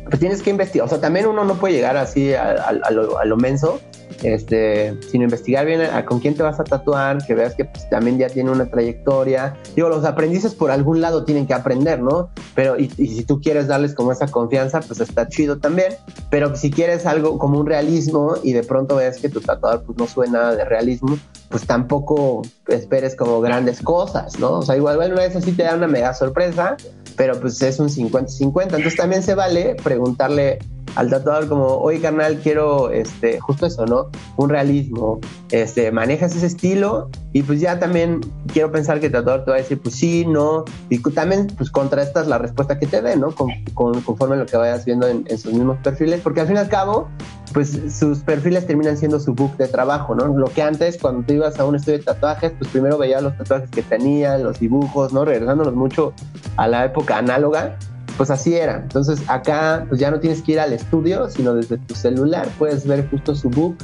Speaker 2: pues tienes que investigar, o sea, también uno no puede llegar así a, a, a, lo, a lo, menso, este, sino investigar bien a, con quién te vas a tatuar, que veas que pues, también ya tiene una trayectoria. Digo, los aprendices por algún lado tienen que aprender, ¿no? Pero, y, y, si tú quieres darles como esa confianza, pues está chido también. Pero si quieres algo como un realismo y de pronto ves que tu tatuador pues, no suena de realismo, pues tampoco esperes como grandes cosas, ¿no? O sea, igual, bueno, eso sí te da una mega sorpresa, pero pues es un 50-50. Entonces también se vale preguntarle al tatuador como, oye carnal, quiero este, justo eso, ¿no? Un realismo, este, manejas ese estilo y pues ya también quiero pensar que el tatuador te va a decir, pues sí, no, y también pues contrastas la respuesta que te dé, ¿no? Con, con, conforme lo que vayas viendo en, en, sus mismos perfiles, porque al fin y al cabo, pues sus perfiles terminan siendo su book de trabajo, ¿no? Lo que antes, cuando tú ibas a un estudio de tatuajes, pues primero veías los tatuajes que tenían, los dibujos, ¿no? Regresándonos mucho a la época análoga, pues así era. Entonces acá pues ya no tienes que ir al estudio, sino desde tu celular puedes ver justo su book,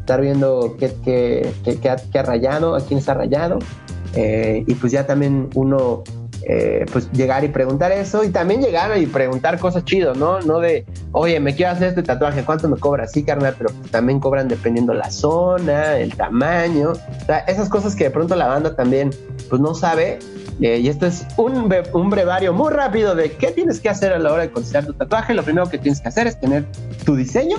Speaker 2: estar viendo qué, qué, qué, qué ha, ha, rayado, a quién está rayado. Eh, y pues ya también uno eh, pues llegar y preguntar eso y también llegar y preguntar cosas chidas, ¿no? No de, oye, me quiero hacer este tatuaje, ¿cuánto me cobra? Sí, carnal, pero pues también cobran dependiendo la zona, el tamaño, o sea, esas cosas que de pronto la banda también pues no sabe. Eh, y esto es un, un brevario muy rápido de qué tienes que hacer a la hora de considerar tu tatuaje. Lo primero que tienes que hacer es tener tu diseño,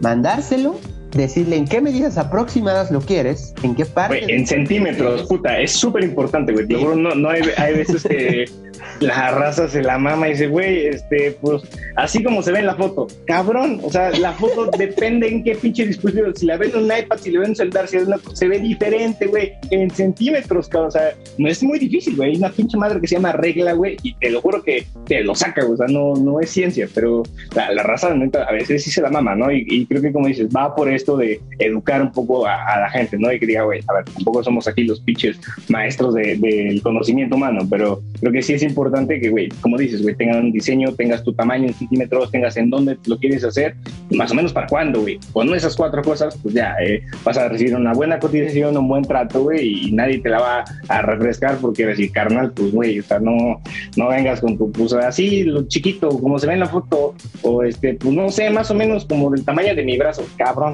Speaker 2: mandárselo decirle en qué medidas aproximadas lo quieres, en qué parte.
Speaker 3: En centímetros, puta, es súper importante, güey. Sí. No, no hay, hay veces que <laughs> la raza se la mama y dice, güey, este, pues, así como se ve en la foto, cabrón, o sea, la foto <laughs> depende en qué pinche dispositivo, si la ven en un iPad, si la ven en un celular, si una, se ve diferente, güey, en centímetros, cabrón, o sea, no es muy difícil, güey, hay una pinche madre que se llama regla, güey, y te lo juro que te lo saca, güey, o sea, no, no es ciencia, pero la, la raza, a veces sí se la mama, ¿no? Y, y, creo que, como dices, va por esto de educar un poco a, a la gente, ¿no? Y que diga, güey, a ver, tampoco somos aquí los pinches maestros del de, conocimiento humano, pero creo que sí es importante que, güey, como dices, güey, tengan un diseño, tengas tu tamaño en centímetros, tengas en dónde lo quieres hacer, más o menos para cuándo, güey. Con esas cuatro cosas, pues ya eh, vas a recibir una buena cotización, un buen trato, güey, y nadie te la va a refrescar porque decir, carnal, pues, güey, o sea, no, no vengas con tu, pues, así, lo chiquito, como se ve en la foto, o este, pues, no sé, más o menos como del tamaño de mi brazo, cabrón,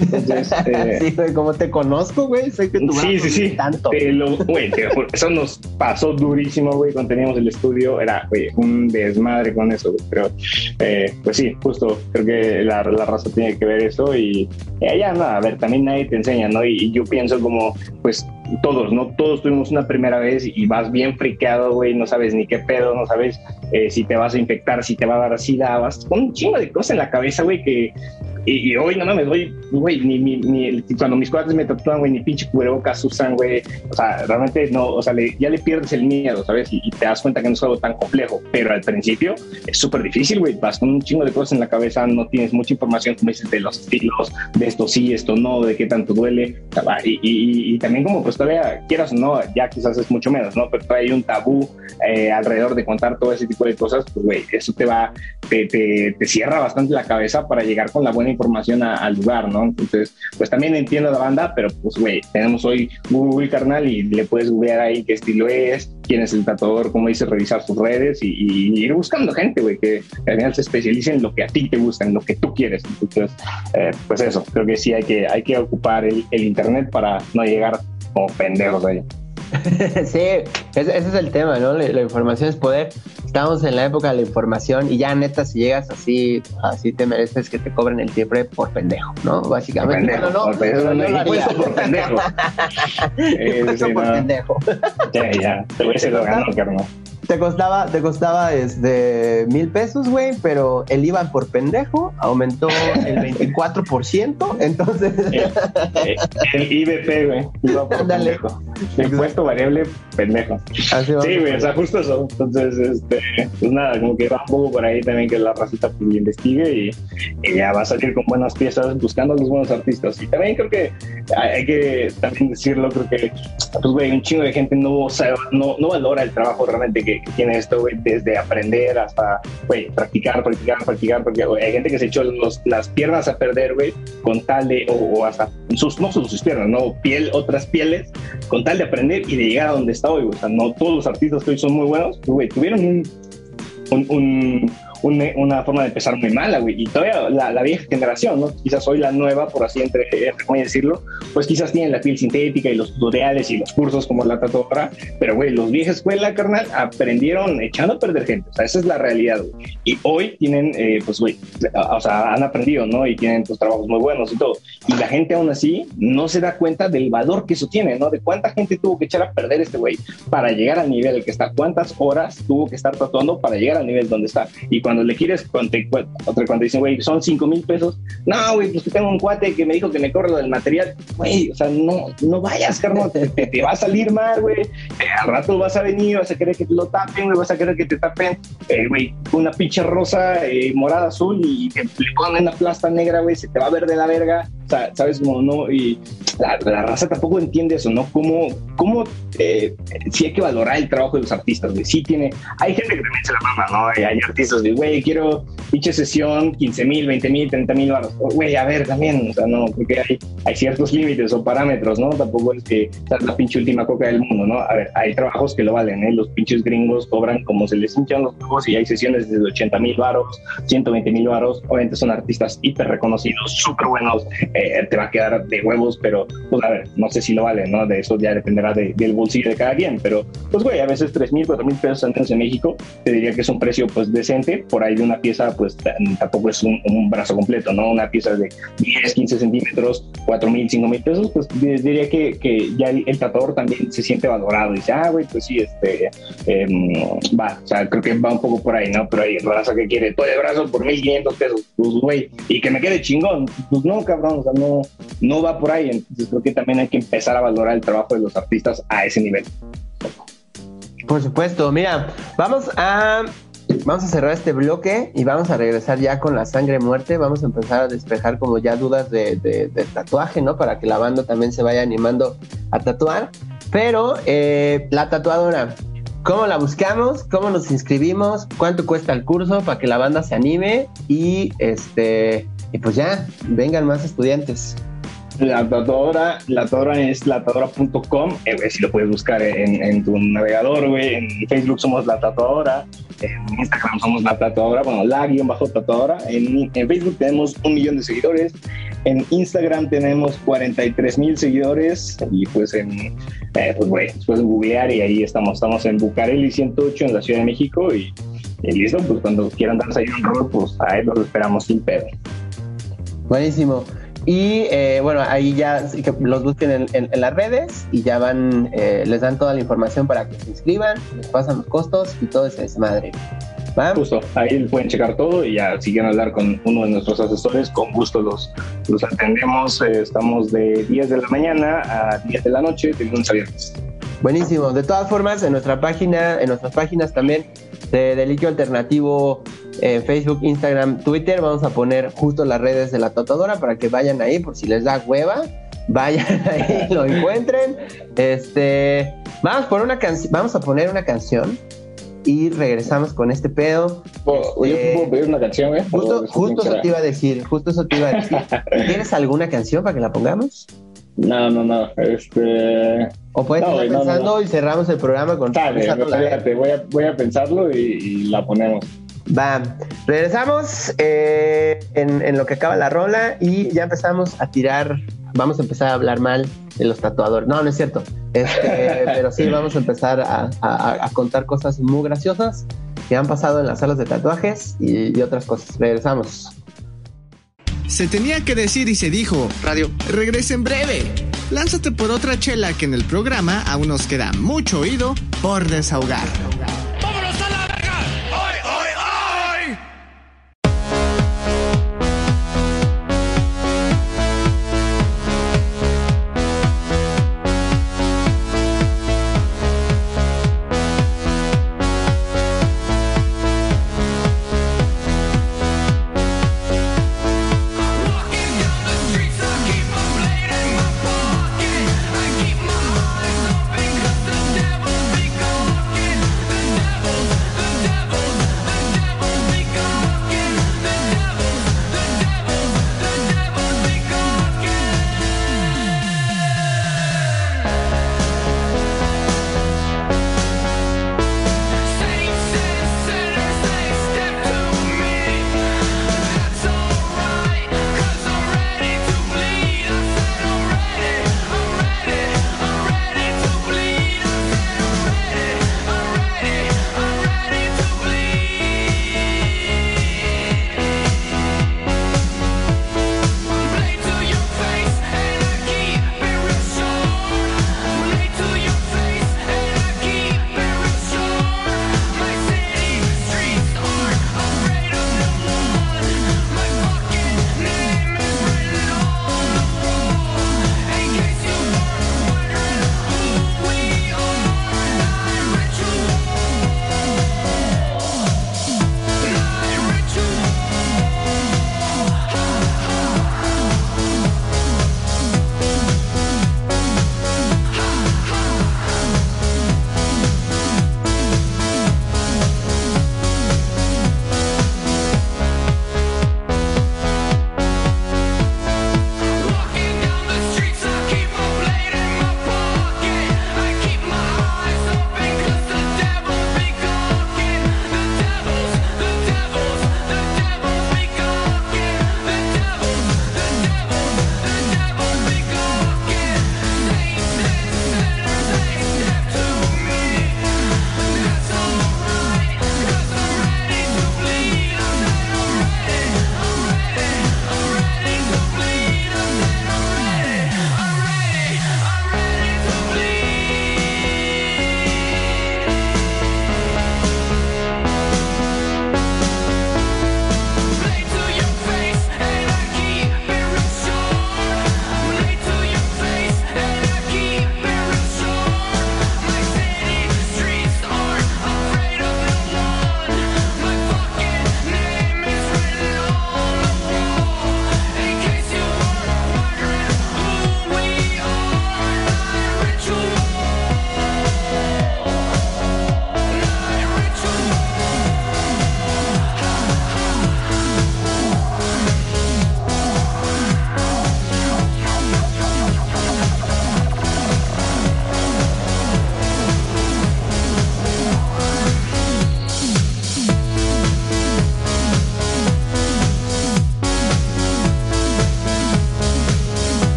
Speaker 2: Entonces, <laughs> eh, sí, güey, como te conozco, güey, sé que tu
Speaker 3: sí, sí, sí,
Speaker 2: tanto.
Speaker 3: Te lo, güey, te, eso nos pasó durísimo, güey, cuando teníamos el estudio, era, güey, un desmadre con eso, güey, pero, eh, pues sí, justo, creo que la, la, raza tiene que ver eso y eh, ya, nada, a ver, también nadie te enseña, ¿no? Y, y yo pienso como, pues, todos, ¿no? Todos tuvimos una primera vez y vas bien friqueado, güey, no sabes ni qué pedo, no sabes eh, si te vas a infectar, si te va a dar sida, vas con un chingo de cosas en la cabeza, güey, que y, hoy no mames, güey, güey, ni, ni, ni, cuando mis cuates me tatúan, güey, ni pinche cubrebocas usan, güey. O sea, realmente no, o sea, ya le pierdes el miedo, ¿sabes? Y, te das cuenta que no es algo tan complejo. Pero al principio es súper difícil, güey. Vas con un chingo de cosas en la cabeza, no tienes mucha información, como dices, de los estilos, de esto sí, esto no, de qué tanto duele. Y, y, también como pues todavía quieras o no, ya quizás es mucho menos, ¿no? Pero hay un tabú eh, alrededor de contar todo ese tipo de cosas, pues, güey, eso te va, te, te, te cierra bastante la cabeza para llegar con la buena información al lugar, ¿no? Entonces, pues también entiendo la banda, pero pues, güey, tenemos hoy Google, carnal, y le puedes googlear ahí qué estilo es, quién es el tatuador, como dice, revisar sus redes y, ir buscando gente, güey, que, al final se especialice en lo que a ti te gusta, en lo que tú quieres. Entonces, eh, pues eso, creo que sí hay que, hay que ocupar el, Internet para no llegar como pendejos ahí. <laughs>
Speaker 2: sí, ese, es el tema, ¿no? La, información es poder. Estamos en la época de la información y ya neta, si llegas así, así te mereces que te cobren el tiempo por pendejo, ¿no? Básicamente.
Speaker 3: Pendejo, no, no, pero no, no, por pendejo.
Speaker 2: Eso por pendejo.
Speaker 3: Ya, ya, te voy a decir lo ganó, carnal
Speaker 2: te costaba, te costaba este, mil pesos, güey, pero el IVA por pendejo aumentó el 24%, entonces...
Speaker 3: El, IBP, güey, IVA por pendejo. Impuesto variable pendejo. sí, güey, o sea, justo eso. Entonces, este, pues nada, como que va un poco por ahí también que la racita pues, investigue y, y, ya va a salir con buenas piezas buscando a los buenos artistas. Y también creo que hay, que también decirlo, creo que, pues, güey, un chingo de gente no, no, no valora el trabajo realmente que tiene esto, desde aprender hasta, güey, practicar, practicar, practicar, porque hay gente que se echó las piernas a perder, güey, con tal de, o, hasta sus, no sus, piernas, no, piel, otras pieles, con tal de aprender y de llegar a donde está hoy, o sea, no todos los artistas que hoy son muy buenos, güey, tuvieron un, un una forma de empezar muy mala, güey. Y todavía la, vieja generación, ¿no? Quizás hoy la nueva, por así entre, entre decirlo, pues quizás tienen la piel sintética y los tutoriales y los cursos como la tatuadora, pero, güey, los vieja escuela, carnal, aprendieron echando a perder gente. O sea, esa es la realidad, güey. Y hoy tienen, eh, pues, güey, o sea, han aprendido, ¿no? Y tienen, pues, trabajos muy buenos y todo. Y la gente aún así no se da cuenta del valor que eso tiene, ¿no? De cuánta gente tuvo que echar a perder este güey para llegar al nivel que está, cuántas horas tuvo que estar tatuando para llegar al nivel donde está. Y cuando le quieres, cuando, cuando dicen, güey, son 5 mil pesos, no, güey, pues tengo un cuate que me dijo que me corre lo del material, güey, o sea, no, no vayas, carnal, te, te, va a salir mal, güey, eh, al rato vas a venir, vas a querer que te lo tapen, güey, vas a querer que te tapen, eh, güey, una pinche rosa, eh, morada, azul y le ponen una plasta negra, güey, se te va a ver de la verga, ¿sabes cómo no? Y la, raza tampoco entiende eso, ¿no? Cómo, cómo sí hay que valorar el trabajo de los artistas, güey. Sí tiene, hay gente que también se la mama, ¿no? hay artistas de, güey, quiero pinche sesión, 15 mil, 20 mil, 30 mil baros. Güey, a ver, también, o sea, no, porque hay, hay ciertos límites o parámetros, ¿no? Tampoco es que sea la pinche última coca del mundo, ¿no? A ver, hay trabajos que lo valen, ¿eh? Los pinches gringos cobran como se les hinchan los ojos y hay sesiones desde 80 mil baros, 120 mil baros. Obviamente son artistas hiper reconocidos, súper buenos, eh, te va a quedar de huevos, pero pues a ver, no sé si lo vale, ¿no? De eso ya dependerá del bolsillo de cada quien, pero pues güey, a veces 3 mil, 4 mil pesos antes en México, te diría que es un precio pues decente, por ahí de una pieza pues tampoco es un, brazo completo, ¿no? Una pieza de 10, 15 centímetros, 4 mil, 5 mil pesos, pues diría que, ya el, tatuador también se siente valorado, y dice, ah, güey, pues sí, este, em, va, o sea, creo que va un poco por ahí, ¿no? Pero hay raza que quiere todo el brazo por 1500 pesos, pues güey, y que me quede chingón, pues no, cabrón, o sea, no, no va por ahí. Entonces creo que también hay que empezar a valorar el trabajo de los artistas a ese nivel.
Speaker 2: Por supuesto, mira, vamos a vamos a cerrar este bloque y vamos a regresar ya con la sangre muerte. Vamos a empezar a despejar como ya dudas de, tatuaje, ¿no? Para que la banda también se vaya animando a tatuar. Pero eh, la tatuadora, ¿cómo la buscamos? ¿Cómo nos inscribimos? ¿Cuánto cuesta el curso para que la banda se anime? Y este y pues ya, vengan más estudiantes.
Speaker 3: La tatuadora, la tatuadora es latadora.com, eh, si lo puedes buscar en, tu navegador, güey. En Facebook somos la tatuadora, en Instagram somos la tatuadora, bueno, la guion bajo tatuadora. En, Facebook tenemos un millón de seguidores, en Instagram tenemos 43 mil seguidores y pues en, eh, pues güey, después de googlear y ahí estamos, estamos en Bucareli 108 en la Ciudad de México y, listo, pues cuando quieran darse ahí un rol, pues ahí los esperamos sin pedo.
Speaker 2: Buenísimo. Y eh, bueno, ahí ya que los busquen en, las redes y ya van, eh, les dan toda la información para que se inscriban, les pasan los costos y todo ese desmadre.
Speaker 3: Justo, ahí pueden checar todo y ya si quieren hablar con uno de nuestros asesores, con gusto los, los atendemos. Eh, estamos de 10 de la mañana a 10 de la noche, de lunes a viernes.
Speaker 2: Buenísimo. De todas formas, en nuestra página, en nuestras páginas también de Deliquio Alternativo en Facebook, Instagram, Twitter, vamos a poner justo las redes de la tatuadora para que vayan ahí por si les da hueva. <laughs> Vayan ahí, lo encuentren. Este, vamos por una vamos a poner una canción y regresamos con este pedo.
Speaker 3: yo este, puedo pedir una canción, ¿eh?
Speaker 2: Justo, justo eso te iba a decir, justo eso te iba a decir. <laughs> ¿Tienes alguna canción para que la pongamos?
Speaker 3: No, no, no. Este.
Speaker 2: O puedes estar pensando y cerramos el programa con.
Speaker 3: Dale, voy a, voy a pensarlo y, la ponemos.
Speaker 2: Va, regresamos eh, en, en, lo que acaba la rola y ya empezamos a tirar. Vamos a empezar a hablar mal de los tatuadores. No, no es cierto. Este, <laughs> pero sí, vamos a empezar a, contar cosas muy graciosas que han pasado en las salas de tatuajes y, y otras cosas. Regresamos.
Speaker 1: Se tenía que decir y se dijo, radio, regresa en breve. Lánzate por otra chela que en el programa aún nos queda mucho oído por desahogar.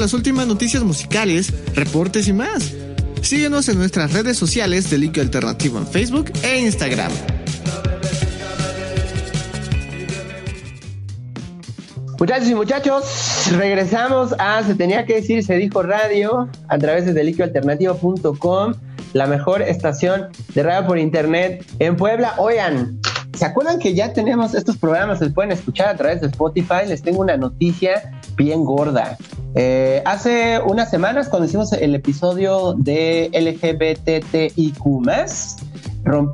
Speaker 1: Las últimas noticias musicales, reportes y más. Síguenos en nuestras redes sociales de Líquido Alternativo en Facebook e Instagram.
Speaker 2: Muchachos y muchachos, regresamos a Se tenía que decir, se dijo radio a través de deliquioalternativo.com, la mejor estación de radio por internet en Puebla. Oigan, ¿se acuerdan que ya tenemos estos programas? Se pueden escuchar a través de Spotify. Les tengo una noticia bien gorda. Eh, hace unas semanas, cuando hicimos el episodio de LGBTIQ,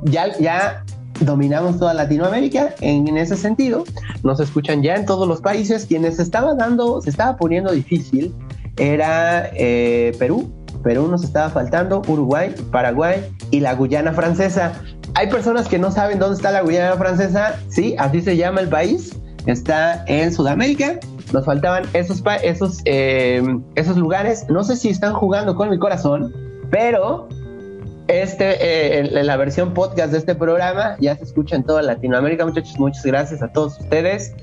Speaker 2: ya, ya dominamos toda Latinoamérica en, ese sentido. Nos escuchan ya en todos los países. Quienes estaba dando, se estaba poniendo difícil era eh, Perú. Perú nos estaba faltando, Uruguay, Paraguay y la Guyana francesa. Hay personas que no saben dónde está la Guyana francesa. Sí, así se llama el país. Está en Sudamérica. Nos faltaban esos, esos, eh, esos lugares. No sé si están jugando con mi corazón, pero este, eh, la versión podcast de este programa ya se escucha en toda Latinoamérica, muchachos. Muchas gracias a todos ustedes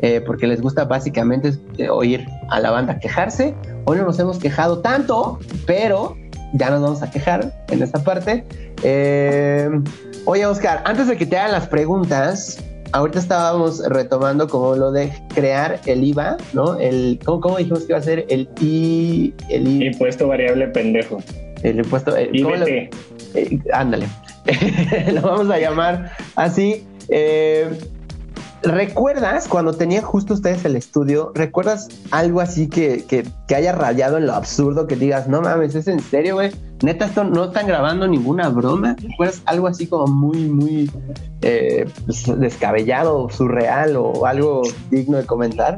Speaker 2: eh, porque les gusta básicamente eh, oír a la banda quejarse. Hoy no nos hemos quejado tanto, pero ya nos vamos a quejar en esta parte. oye, Oscar, antes de que te hagan las preguntas, ahorita estábamos retomando como lo de crear el IVA, ¿no? El, ¿cómo, dijimos que iba a ser el I,
Speaker 3: el Impuesto variable pendejo.
Speaker 2: El impuesto. Eh, ándale, <laughs> lo vamos a llamar así. Eh, ¿Recuerdas cuando tenían justo ustedes el estudio? ¿Recuerdas algo así que, que, haya rayado en lo absurdo? Que digas, no mames, ¿es en serio, güey? Neta, esto no están grabando ninguna broma. ¿Recuerdas algo así como muy, muy eh, pues, descabellado, surreal o algo digno de comentar?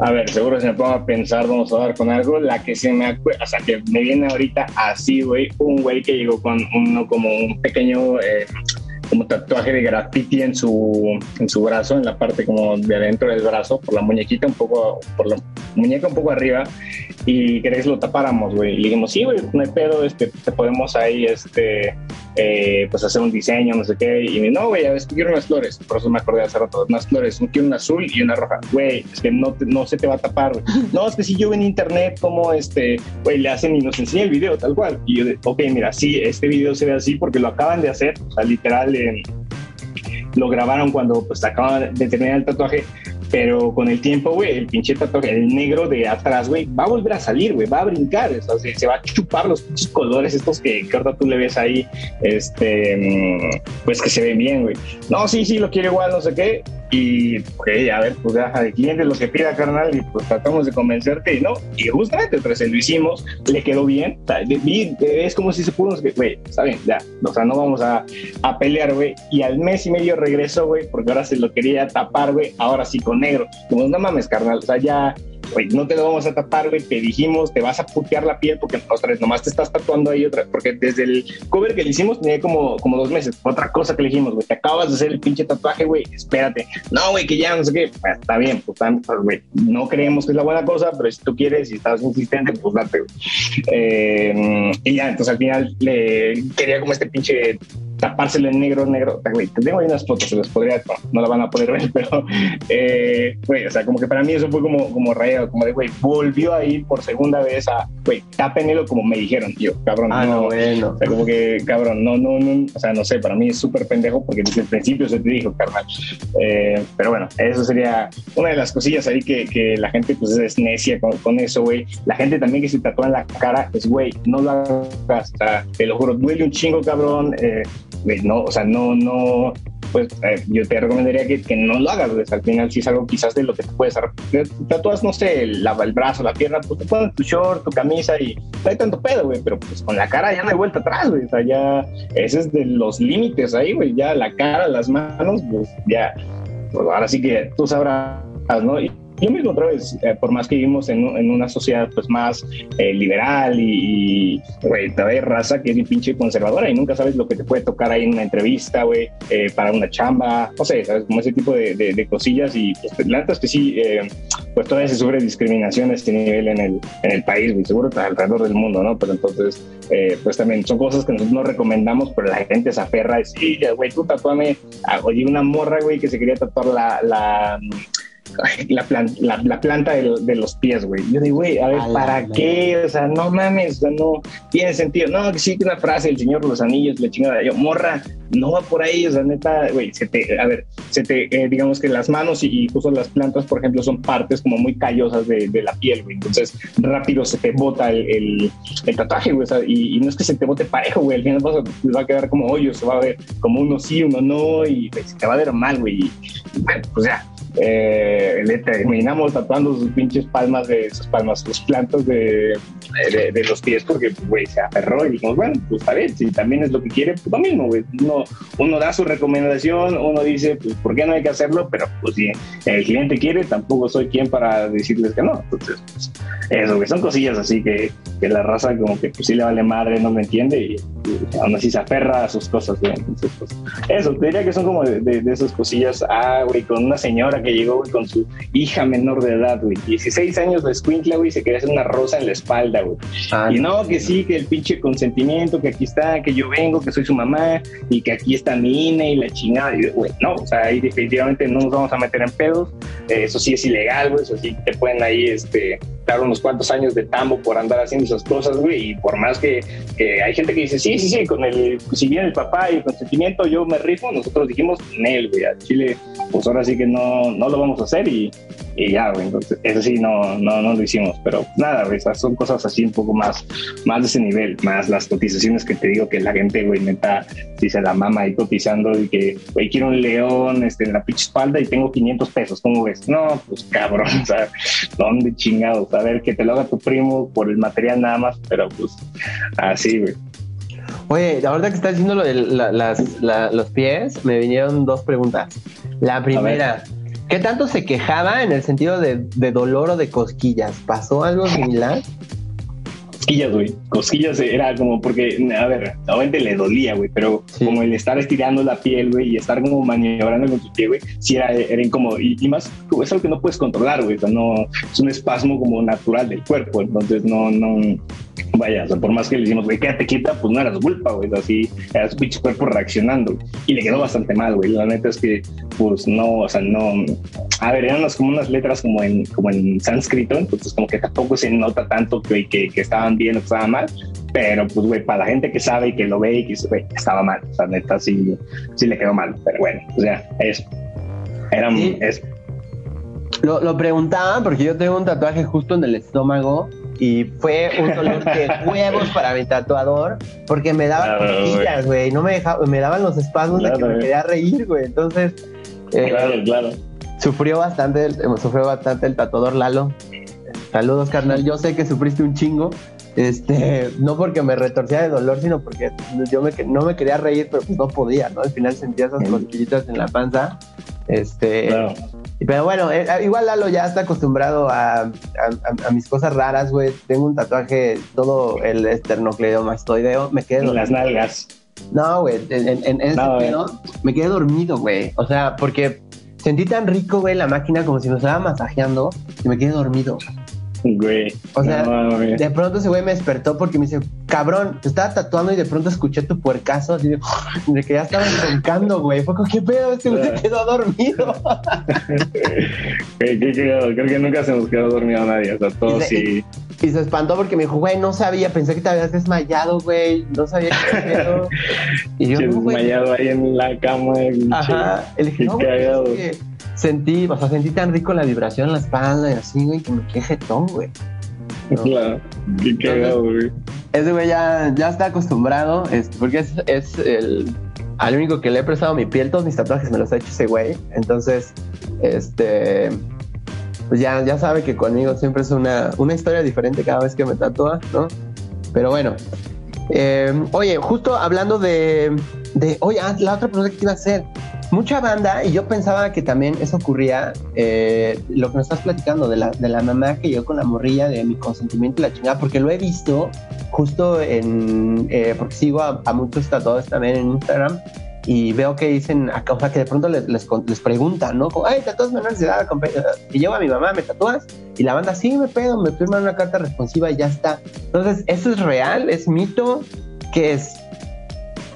Speaker 3: A ver, seguro si me pongo a pensar, vamos a dar con algo. La que se me acuerda, o sea, que me viene ahorita así, güey, un güey que llegó con uno como un pequeño eh, como tatuaje de graffiti en su, en su brazo, en la parte como de adentro del brazo, por la muñequita un poco, por la muñeca un poco arriba, y querés lo tapáramos, güey. Y dijimos, sí, güey, no hay pedo, este, te podemos ahí, este, eh, pues hacer un diseño, no sé qué. Y me no, güey, a ver, quiero unas flores. Por eso me acordé hace rato, unas flores. Quiero una azul y una roja. Güey, es que no, no se te va a tapar. <laughs> No, es que si yo en internet, como este, güey, le hacen y nos enseña el video tal cual. Y yo, de, ok, mira, sí, este video se ve así porque lo acaban de hacer, o sea, literal, lo grabaron cuando pues acaban de terminar el tatuaje pero con el tiempo, güey, el pinche tatuaje, el negro de atrás, güey, va a volver a salir, güey, va a brincar, o sea, se, va a chupar los pinches colores estos que, que ahorita tú le ves ahí, este, mm, pues que se ven bien, güey. No, sí, sí, lo quiero igual, no sé qué. Y, a ver, pues ya, el cliente lo que pida, carnal, y pues tratamos de convencerte, no, y justamente, pues lo hicimos, le quedó bien, es como si se pudo, güey, está bien, ya, o sea, no vamos a, a pelear, güey, y al mes y medio regresó, güey, porque ahora se lo quería tapar, güey, ahora sí con negro. Como, no mames, carnal, o sea, ya, güey, no te lo vamos a tapar, güey, te dijimos, te vas a putear la piel porque, otra vez, nomás te estás tatuando ahí otra, porque desde el cover que le hicimos tenía como, como dos meses. Otra cosa que le dijimos, güey, te acabas de hacer el pinche tatuaje, güey, espérate. No, güey, que ya, no sé qué, pues, está bien, pues, pues, güey, no creemos que es la buena cosa, pero si tú quieres y estás insistente, pues date, güey. Eh, y ya, entonces al final le quería como este pinche tapárselo en negro, negro. Güey, tengo ahí unas fotos, se las podría, no, la van a poder ver, <laughs> pero, eh, güey, o sea, como que para mí eso fue como, como rayado, como de, güey, volvió a ir por segunda vez a, güey, tápenelo como me dijeron, tío, cabrón.
Speaker 2: Ah, no, bueno.
Speaker 3: O sea, como que, cabrón, no, no, no, o sea, no sé, para mí es súper pendejo porque desde el principio se te dijo, carnal. Eh, pero bueno, eso sería una de las cosillas ahí que, que la gente, pues, es necia con, con eso, güey. La gente también que se tatúa en la cara, es, güey, no lo hagas, o sea, te lo juro, duele un chingo, cabrón. Eh, no, o sea, no, no, pues eh, yo te recomendaría que, que, no lo hagas, pues, al final si es algo quizás de lo que te puedes tatuas, no sé, el, el brazo, la pierna, pues te pones tu short, tu camisa y no hay tanto pedo, güey, pero pues con la cara ya no hay vuelta atrás, güey, o sea, ya, ese es de los límites ahí, güey, ya la cara, las manos, pues ya, pues ahora sí que tú sabrás, ¿no? Yo mismo otra vez, eh, por más que vivimos en, en, una sociedad pues más eh, liberal y, güey, todavía raza que es pinche conservadora y nunca sabes lo que te puede tocar ahí en una entrevista, güey, eh, para una chamba, no sé, sabes, como ese tipo de, cosillas y pues la es que sí, pues todavía se sufre discriminación a este nivel en el, en el país, güey, seguro alrededor del mundo, ¿no? Pero entonces, pues también son cosas que nosotros no recomendamos, pero la gente se aferra y sí, güey, tú tatuame, oye, una morra, güey, que se quería tatuar la la, la, planta de, los pies, güey. Yo digo, güey, a ver, ¿para qué? O sea, no mames, no tiene sentido. No, que sí, que una frase, el señor los anillos, la chingada. Yo, morra, no va por ahí, o sea, neta, güey, se te, a ver, se te, eh, digamos que las manos y, incluso las plantas, por ejemplo, son partes como muy callosas de, la piel, güey. Entonces, rápido se te bota el, el, tatuaje, güey. O sea, y, no es que se te bote parejo, güey. Al final vas a, va a quedar como hoyo, se va a ver como uno sí, uno no, y se te va a ver mal, güey. Y, bueno, pues ya, eh, le terminamos tatuando sus pinches palmas de sus palmas, sus plantas de, de, los pies, porque, güey, se aferró y dijimos, bueno, pues está bien, si también es lo que quiere, pues lo mismo, güey. Uno, uno da su recomendación, uno dice, pues, ¿por qué no hay que hacerlo? Pero, pues, si el cliente quiere, tampoco soy quien para decirles que no. Entonces, pues, eso, güey, son cosillas así que, que la raza, como que, pues, sí le vale madre, no me entiende y, aún así se aferra a sus cosas, güey. Entonces, pues, eso, te diría que son como de, de esas cosillas, ah, güey, con una señora que llegó, con su hija menor de edad, güey. 16 años de escuincla, güey, se quería hacer una rosa en la espalda, güey. Ah, y no, que sí, que el pinche consentimiento, que aquí está, que yo vengo, que soy su mamá, y que aquí está mi INE y la chingada. Y, güey, no, o sea, ahí definitivamente no nos vamos a meter en pedos. Eh, eso sí es ilegal, güey, eso sí te pueden ahí, este, dar unos cuantos años de tambo por andar haciendo esas cosas, güey. Y por más que, que hay gente que dice, sí, sí, sí, con el, si bien el papá y el consentimiento, yo me rifo, nosotros dijimos, Nel, güey, a Chile, pues ahora sí que no, no lo vamos a hacer y, y ya, güey. Entonces, eso sí, no, no, no lo hicimos. Pero nada, güey, son cosas así un poco más, más de ese nivel, más las cotizaciones que te digo que la gente, güey, neta, dice la mama ahí cotizando y que, güey, quiero un león este, en la pinche espalda y tengo 500 pesos, ¿cómo ves? No, pues cabrón, <laughs> o sea, ¿dónde chingados? A ver, que te lo haga tu primo por el material nada más, pero pues así, güey.
Speaker 2: Oye, ahorita que estás diciendo lo de los pies, me vinieron dos preguntas. La primera, ¿qué tanto se quejaba en el sentido de, dolor o de cosquillas? ¿Pasó algo similar?
Speaker 3: Cosquillas, güey. Cosquillas era como porque, a ver, obviamente le dolía, güey, pero como el estar estirando la piel, güey, y estar como maniobrando con tu pie, güey, sí era, era incómodo. Y, y, más, es algo que no puedes controlar, güey. No, es un espasmo como natural del cuerpo. Entonces, no, no, vaya, o sea, por más que le decimos, güey, quédate quita, pues no eras culpa, güey, así, era su pinche cuerpo reaccionando, y le quedó bastante mal, güey, la neta es que, pues no, o sea, no, a ver, eran como unas letras como en, como en sánscrito, entonces como que tampoco se nota tanto que, que, estaban bien o que estaban mal, pero pues, güey, para la gente que sabe y que lo ve y que güey, estaba mal, o sea, neta, sí, sí le quedó mal, pero bueno, o sea, eso, era, eso.
Speaker 2: Lo, lo preguntaba porque yo tengo un tatuaje justo en el estómago y fue un dolor de <laughs> huevos para mi tatuador porque me daban cosquillas, güey, no me dejaba, me daban los espasmos de que me quería reír, güey. Entonces,
Speaker 3: eh, claro, claro.
Speaker 2: Sufrió bastante, sufrió bastante el tatuador Lalo. Saludos, carnal. Yo sé que sufriste un chingo. Este, no porque me retorcía de dolor, sino porque yo me, no me quería reír, pero pues no podía, ¿no? Al final sentía esas cosquillitas en la panza. Este, pero bueno, eh, eh, igual Lalo ya está acostumbrado a, mis cosas raras, güey. Tengo un tatuaje, todo el esternocleidomastoideo. Me quedé
Speaker 3: en las nalgas.
Speaker 2: No, güey, en, ese me quedé dormido, güey. O sea, porque sentí tan rico, güey, la máquina como si me estaba masajeando y me quedé dormido.
Speaker 3: Güey.
Speaker 2: O sea, de pronto ese güey me despertó porque me dice, cabrón, te estaba tatuando y de pronto escuché tu puercazo así de, <laughs> que ya estaba roncando, güey. Fue como, ¿qué pedo? Este güey se quedó dormido. <laughs>
Speaker 3: ¿Qué, Creo que nunca se nos quedó dormido nadie. O sea, todos sí.
Speaker 2: Y, se espantó porque me dijo, güey, no sabía, pensé que te habías desmayado, güey. No sabía qué pedo. <laughs>
Speaker 3: Y yo, desmayado ahí en la cama.
Speaker 2: Ajá. Le dije, no, sentí, o sea, sentí tan rico la vibración en la espalda y así, güey, que me quedé jetón, güey.
Speaker 3: Claro, qué cagado, güey.
Speaker 2: Ese güey ya, ya está acostumbrado, este, porque es, es el, al único que le he prestado mi piel, todos mis tatuajes me los ha hecho ese güey. Entonces, este, pues ya, ya sabe que conmigo siempre es una, una historia diferente cada vez que me tatúa, ¿no? Pero bueno, eh, oye, justo hablando de, de, oye, ah, la otra pregunta que te iba a hacer, mucha banda, y yo pensaba que también eso ocurría, eh, lo que me estás platicando de la, de la mamá que llegó con la morrilla de mi consentimiento y la chingada, porque lo he visto justo en, eh, porque sigo a, muchos tatuadores también en Instagram, y veo que dicen, o sea, que de pronto les, les, preguntan, ¿no? Como, ay, tatuas menores de edad, y llevo a mi mamá, ¿me tatúas? Y la banda, sí, me pedo, me firman una carta responsiva y ya está. Entonces, ¿eso es real? ¿Es mito? ¿Qué es?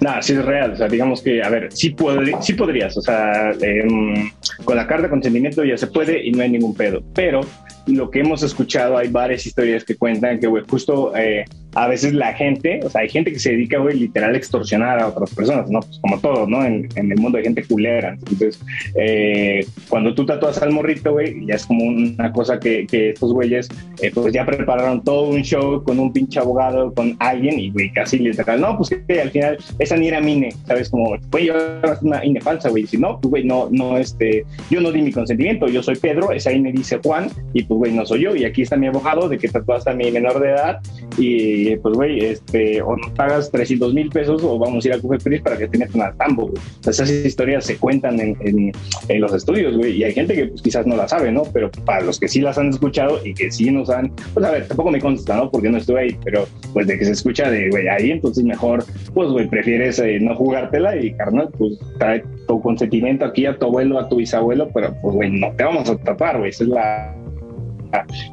Speaker 3: Nada, sí es real. O sea, digamos que, a ver, sí, sí podrías. O sea, em, con la carta de consentimiento ya se puede y no hay ningún pedo. Pero lo que hemos escuchado, hay varias historias que cuentan que, güey, justo eh, a veces la gente, o sea, hay gente que se dedica, güey, literal a extorsionar a otras personas, ¿no? Pues como todo, ¿no? En, el mundo hay gente culera. Entonces, eh, cuando tú tatúas al morrito, güey, ya es como una cosa que, que estos güeyes, eh, pues ya prepararon todo un show con un pinche abogado, con alguien, y, güey, casi literal, no, pues que al final esa ni era mine, ¿sabes? Como, güey, yo una INE falsa, güey. Si no, pues, güey, no, no, este, yo no di mi consentimiento, yo soy Pedro, esa INE dice Juan, y pues, güey, no soy yo, y aquí está mi abogado de que tatuaste a mi menor de edad, y pues, güey, este, o nos pagas 300 mil pesos o vamos a ir a Cufepris para que te metan a tambo, esas historias se cuentan en, en, los estudios, güey, y hay gente que pues, quizás no la sabe, ¿no? Pero para los que sí las han escuchado y que sí nos han, pues a ver, tampoco me consta, ¿no? Porque no estuve ahí, pero pues de que se escucha de, güey, ahí, entonces mejor, pues, güey, prefieres eh, no jugártela y, carnal, pues trae tu consentimiento aquí a tu abuelo, a tu bisabuelo, pero pues, güey, no te vamos a tapar, güey, esa es la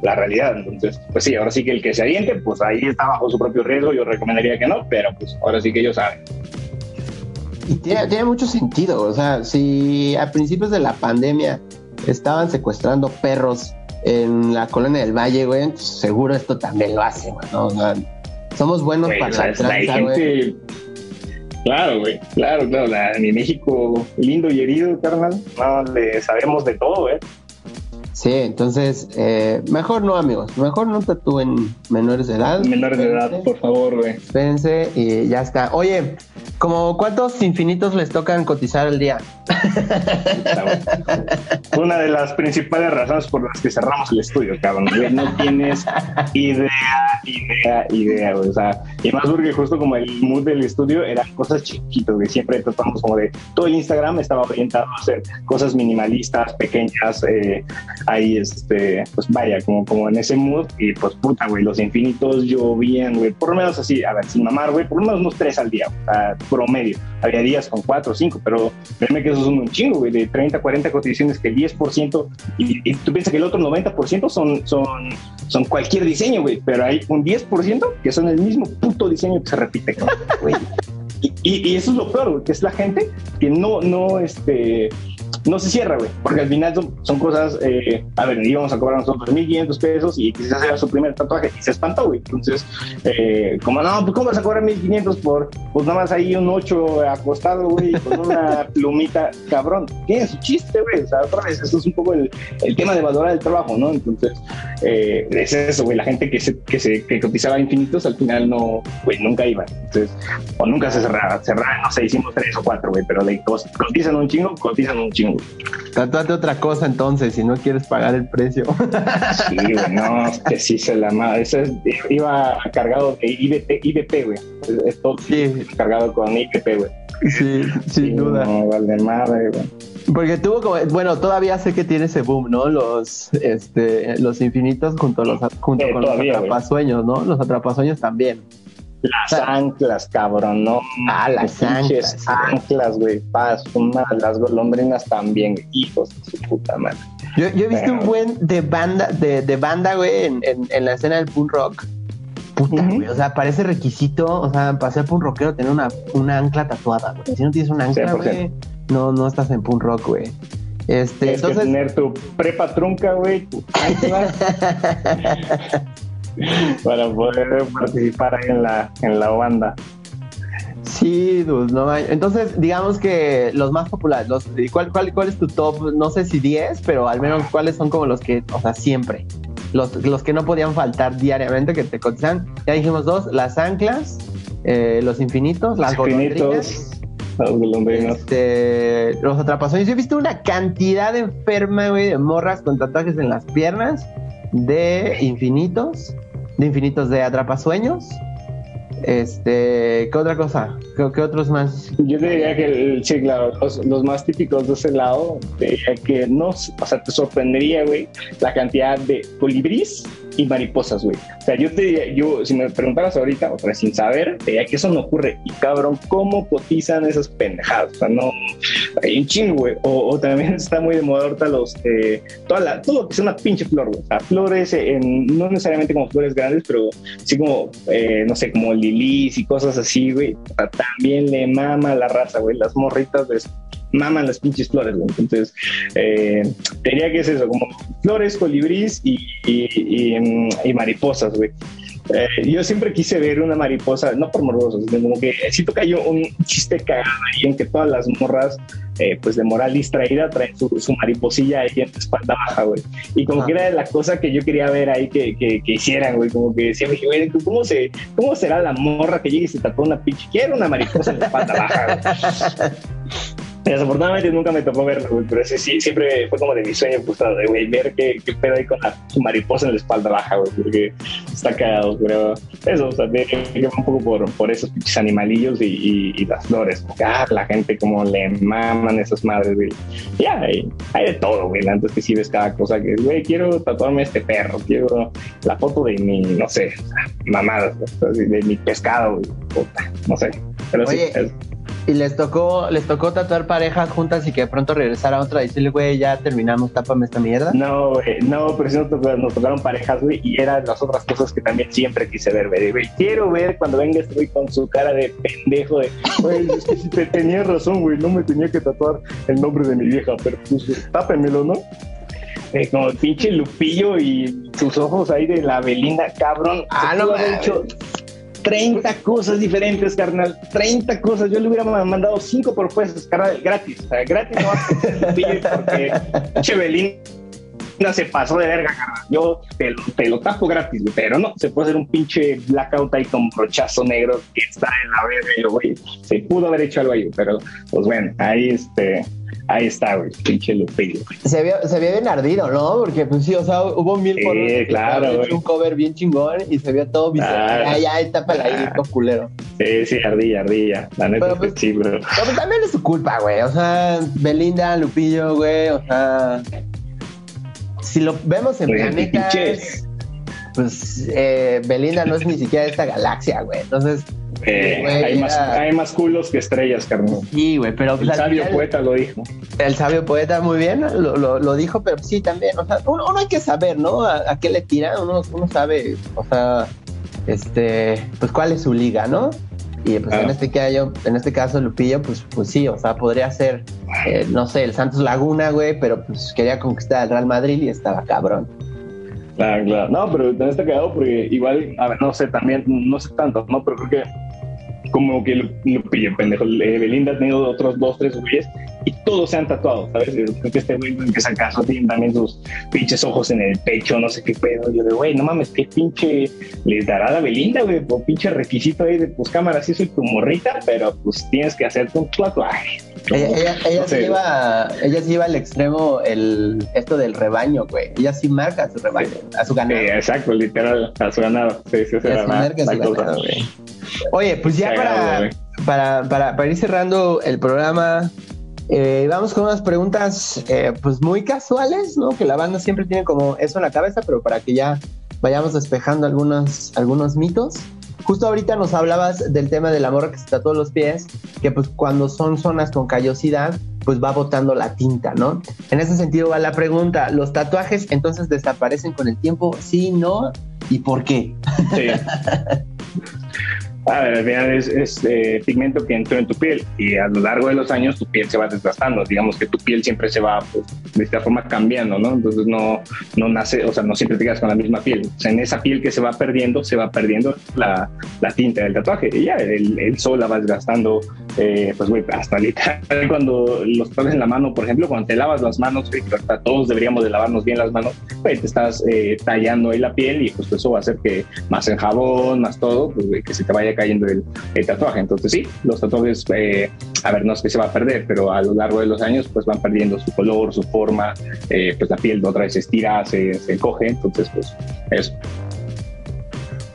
Speaker 3: la, realidad. Entonces, pues sí, ahora sí que el que se aviente, pues ahí está bajo su propio riesgo. Yo recomendaría que no, pero pues ahora sí que ellos saben.
Speaker 2: Y tiene, tiene mucho sentido. O sea, si a principios de la pandemia estaban secuestrando perros en la colonia del Valle, güey, pues seguro esto también lo hace, ¿no? somos buenos para la,
Speaker 3: tranza, güey. Claro, güey, claro, claro. La, mi México lindo y herido, carnal. No le sabemos de todo, güey.
Speaker 2: Sí, entonces, eh, mejor no, amigos. Mejor no tatúen menores de edad.
Speaker 3: Menores de edad, por favor, güey.
Speaker 2: Espérense y ya está. Oye, ¿como cuántos infinitos les tocan cotizar el día?
Speaker 3: Una de las principales razones por las que cerramos el estudio, cabrón. No tienes idea, idea, idea. O sea, y más porque justo como el mood del estudio eran cosas chiquitas, güey. Siempre tratamos como de todo el Instagram estaba orientado a hacer cosas minimalistas, pequeñas, eh, ahí, este, pues vaya, como, como en ese mood. Y pues puta, güey, los infinitos llovían, güey. Por lo menos así, a ver, sin mamar, güey, por lo menos unos tres al día, promedio. Había días con cuatro o cinco, pero créeme que eso es un chingo, güey, de 30, 40 cotizaciones, que el 10%, y, y tú piensas que el otro 90% son, son, son cualquier diseño, güey, pero hay un 10% que son el mismo puto diseño que se repite, güey. <laughs> Y, y, eso es lo peor, güey, que es la gente que no, no, este, no se cierra, güey, porque al final son, cosas, eh, a ver, íbamos a cobrar nosotros 1.500 pesos y quizás era su primer tatuaje y se espantó, güey. Entonces, eh, como, no, pues ¿cómo vas a cobrar 1.500 por, pues nada más ahí un 8 acostado, güey, con una <laughs> plumita, cabrón? Tiene su chiste, güey, o sea, otra vez, eso es un poco el, el tema de valorar el trabajo, ¿no? Entonces, eh, es eso, güey, la gente que se, que se que cotizaba infinitos al final no, güey, nunca iba. Entonces, o nunca se cerraba, cerraba, no sé, hicimos tres o cuatro, güey, pero de cotizan un chingo, cotizan un chingo.
Speaker 2: Tatuate otra cosa entonces, si no quieres pagar el precio. <laughs>
Speaker 3: Sí, güey, no, que sí se la madre. Eso iba cargado de IBP, IBP güey. Esto sí. cargado con IBP, güey.
Speaker 2: Sí, sin duda.
Speaker 3: No, vale madre, güey.
Speaker 2: Porque tuvo como, bueno, todavía sé que tiene ese boom, ¿no? Los, este, los infinitos junto, los, junto con los atrapasueños, ¿no? Los atrapasueños también.
Speaker 3: Las anclas, cabrón, ¿no?
Speaker 2: Ah, las anclas.
Speaker 3: Anclas, güey, paz, las golondrinas también, hijos de su puta madre.
Speaker 2: Yo, yo he visto un buen de banda, de, de banda, güey, en, en, la escena del punk rock. Puta, güey, o sea, parece requisito, o sea, para ser punk rockero tener una, una ancla tatuada, güey. Si no tienes una ancla, güey, no, no estás en punk rock, güey. Este,
Speaker 3: entonces... que tener tu prepa trunca, güey, <laughs> tu. <laughs> <laughs> para poder participar ahí en la, en la banda.
Speaker 2: Sí, no Entonces, digamos que los más populares, los, ¿cuál, cuál, ¿cuál es tu top? No sé si 10, pero al menos cuáles son como los que, o sea, siempre. Los, los que no podían faltar diariamente, que te cotizan. Ya dijimos dos, las anclas, eh, los infinitos, las
Speaker 3: infinitos, Los golondrinas.
Speaker 2: Este, los atrapazones. Yo he visto una cantidad enferma, güey, de morras con tatuajes en las piernas de infinitos, de infinitos de atrapasueños. Este, ¿qué otra cosa? ¿Qué, otros más?
Speaker 3: Yo te diría que, sí, claro, los, más típicos de ese lado, que no, o sea, te sorprendería, güey, la cantidad de colibríes y mariposas, güey. O sea, yo te diría, yo, si me preguntaras ahorita, o sea, sin saber, te diría que eso no ocurre. Y cabrón, ¿cómo cotizan esas pendejadas? O sea, no, hay un chingo, güey. O, también <laughs> está muy de moda ahorita los, eh, toda la, todo lo que es una pinche flor, güey. O flores, en, no necesariamente como flores grandes, pero sí como, eh, no sé, como lilies y cosas así, güey. O sea, también le mama la raza, güey. Las morritas de maman las pinches flores, güey. Entonces, eh, diría que es eso, como flores, colibrís y, y, y mariposas, güey. Eh, yo siempre quise ver una mariposa, no por morbosos, como que siento que hay un chiste cagado ahí en que todas las morras, eh, pues de moral distraída, traen su, mariposilla ahí en la espalda baja, güey. Y como que era la cosa que yo quería ver ahí que, que, hicieran, güey. Como que decía, güey, ¿cómo, se, ¿cómo será la morra que llegue y se tapó una pinche? Quiero una mariposa en la espalda baja, <laughs> Desafortunadamente nunca me tocó verlo, pero ese sí, siempre fue como de mi sueño frustrado, de güey, ver qué, qué pedo ahí con la mariposa en la espalda baja, güey, porque está cagado, pero eso, o sea, me un poco por, por esos pinches animalillos y, y, las flores, porque ah, la gente como le maman esas madres, güey. Ya, hay, hay, de todo, güey, antes que sí ves cada cosa que, güey, quiero tatuarme este perro, quiero la foto de mi, no sé, mamada, de mi pescado, güey, puta, no sé, pero sí. Es,
Speaker 2: y les tocó, les tocó tatuar parejas juntas y que de pronto regresara a otra y decirle, güey, ya terminamos, tápame esta mierda.
Speaker 3: No, güey, no, pero sí nos tocaron, parejas, güey, y eran las otras cosas que también siempre quise ver, güey. Quiero ver cuando venga este güey con su cara de pendejo de, güey, es que si te tenía razón, güey, no me tenía que tatuar el nombre de mi vieja, pero pues tápemelo, ¿no? Eh, como el pinche Lupillo y sus ojos ahí de la Belinda, cabrón.
Speaker 2: Ah, no,
Speaker 3: hecho 30 cosas diferentes, carnal. 30 cosas. Yo le hubiera mandado 5 propuestas, carnal, gratis. O sea, gratis no vas a porque Chevelín se pasó de verga, carnal. Yo te, lo tapo gratis, pero no, se puede hacer un pinche blackout ahí con brochazo negro que está en la verga. güey, se pudo haber hecho algo ahí, pero pues bueno, ahí este Ahí está, güey, pinche Lupillo.
Speaker 2: Se había, se había bien ardido, ¿no? Porque, pues sí, o sea, hubo mil
Speaker 3: sí, claro,
Speaker 2: güey. un cover bien chingón y se vio todo bien. Ay, ay, tápala ahí, todo culero.
Speaker 3: Sí, sí, ardilla, ardilla. La neta pero, pues, bro.
Speaker 2: Pero pues, también es su culpa, güey. O sea, Belinda, Lupillo, güey, o sea... Si lo vemos en planetas, pues eh, Belinda no es ni siquiera de esta galaxia, güey. Entonces
Speaker 3: hay, más, hay más culos que estrellas, carnal.
Speaker 2: Sí, güey, pero...
Speaker 3: El sabio poeta lo dijo.
Speaker 2: El sabio poeta, muy bien, lo, lo, dijo, pero sí, también, o sea, uno, hay que saber, ¿no? A, qué le tira, uno, uno sabe, o sea, este, pues cuál es su liga, ¿no? Y pues en, este caso, en este caso, Lupillo, pues, pues sí, o sea, podría ser, eh, no sé, el Santos Laguna, güey, pero pues quería conquistar al Real Madrid y estaba cabrón.
Speaker 3: Claro, claro. No, pero también está cagado porque igual, a ver, no sé, también, no sé tanto, ¿no? Pero creo que como que lo, lo pendejo. Eh, Belinda ha tenido otros dos, tres güeyes y todos se han tatuado, ¿sabes? Creo que este güey que caso tiene también sus pinches ojos en el pecho, no sé qué pedo. Yo de, güey, no mames, qué pinche les dará la Belinda, güey, por pinche requisito ahí de, pues cámara, sí soy tu morrita, pero pues tienes que hacerte un tatuaje.
Speaker 2: Ella, ella, se lleva, ella lleva al extremo el, esto del rebaño, güey. Ella sí marca a su rebaño, a su ganado.
Speaker 3: Sí, exacto, literal, a su ganado. Sí, sí, sí, marca a su ganado, güey.
Speaker 2: Oye, pues ya para, para, para, para, ir cerrando el programa, eh, vamos con unas preguntas eh, pues muy casuales, ¿no? Que la banda siempre tiene como eso en la cabeza, pero para que ya vayamos despejando algunos, algunos mitos. Justo ahorita nos hablabas del tema del amor que se todos los pies, que pues cuando son zonas con callosidad, pues va botando la tinta, ¿no? En ese sentido va la pregunta, ¿los tatuajes entonces desaparecen con el tiempo? Sí, no, ¿y por qué? Sí. <laughs>
Speaker 3: A ver, al final es, eh, pigmento que entró en tu piel y a lo largo de los años tu piel se va desgastando. Digamos que tu piel siempre se va pues, de esta forma cambiando, ¿no? Entonces no, no nace, o sea, no siempre te quedas con la misma piel. O sea, en esa piel que se va perdiendo, se va perdiendo la, la tinta del tatuaje y ya el, el sol la va desgastando, eh, pues, güey, hasta literal cuando los pones en la mano, por ejemplo, cuando te lavas las manos, güey, todos deberíamos de lavarnos bien las manos, pues te estás eh, tallando ahí la piel y pues eso va a hacer que más en jabón, más todo, pues, güey, que se te vaya cayendo el, tatuaje. Entonces sí, los tatuajes, eh, a ver, no es que se va a perder, pero a lo largo de los años pues van perdiendo su color, su forma, eh, pues la piel otra vez se estira, se, se encoge, entonces pues eso.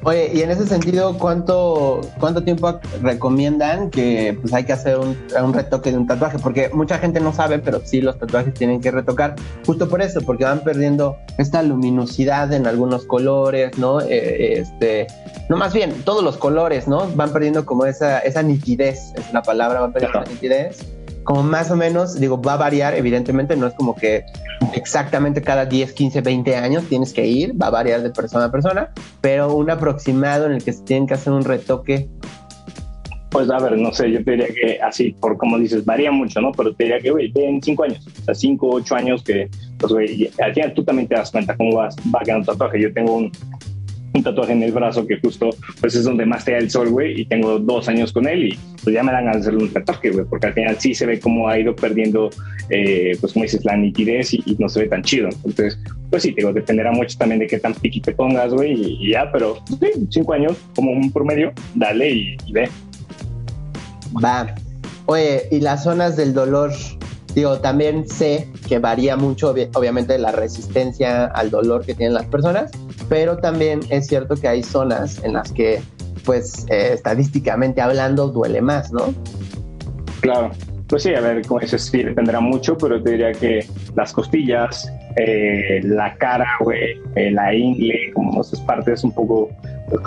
Speaker 2: Oye, y en ese sentido, ¿cuánto, cuánto tiempo recomiendan que pues hay que hacer un, retoque de un tatuaje? Porque mucha gente no sabe, pero sí los tatuajes tienen que retocar justo por eso, porque van perdiendo esta luminosidad en algunos colores, ¿no? Eh, este, no más bien, todos los colores, ¿no? Van perdiendo como esa, esa nitidez, es la palabra, van perdiendo esa nitidez como más o menos, digo, va a variar, evidentemente, no es como que exactamente cada 10, 15, 20 años tienes que ir, va a variar de persona a persona, pero un aproximado en el que se tienen que hacer un retoque
Speaker 3: Pues a ver, no sé, yo te diría que así, por como dices, varía mucho, ¿no? Pero te diría que, güey, en cinco años, o sea, cinco, ocho años que, pues, güey, al final tú también te das cuenta cómo vas, va quedando tatuaje. Yo tengo un, un tatuaje en el brazo que justo pues es donde más te da el sol, güey, y tengo dos años con él y pues ya me dan de hacerle un tatuaje, güey, porque al final sí se ve cómo ha ido perdiendo, eh, pues como dices, la nitidez y, no se ve tan chido. Entonces, pues sí, digo, dependerá mucho también de qué tan piqui te pongas, güey, y, ya, pero sí, cinco años como un promedio, dale y, y ve.
Speaker 2: Va. Oye, ¿y las zonas del dolor? Digo, también sé que varía mucho, obviamente, la resistencia al dolor que tienen las personas, pero también es cierto que hay zonas en las que, pues, eh, estadísticamente hablando, duele más, ¿no?
Speaker 3: Claro. Pues sí, a ver, como dices, sí dependerá mucho, pero te diría que las costillas, eh, la cara, güey, eh, la ingle, como esas partes un poco,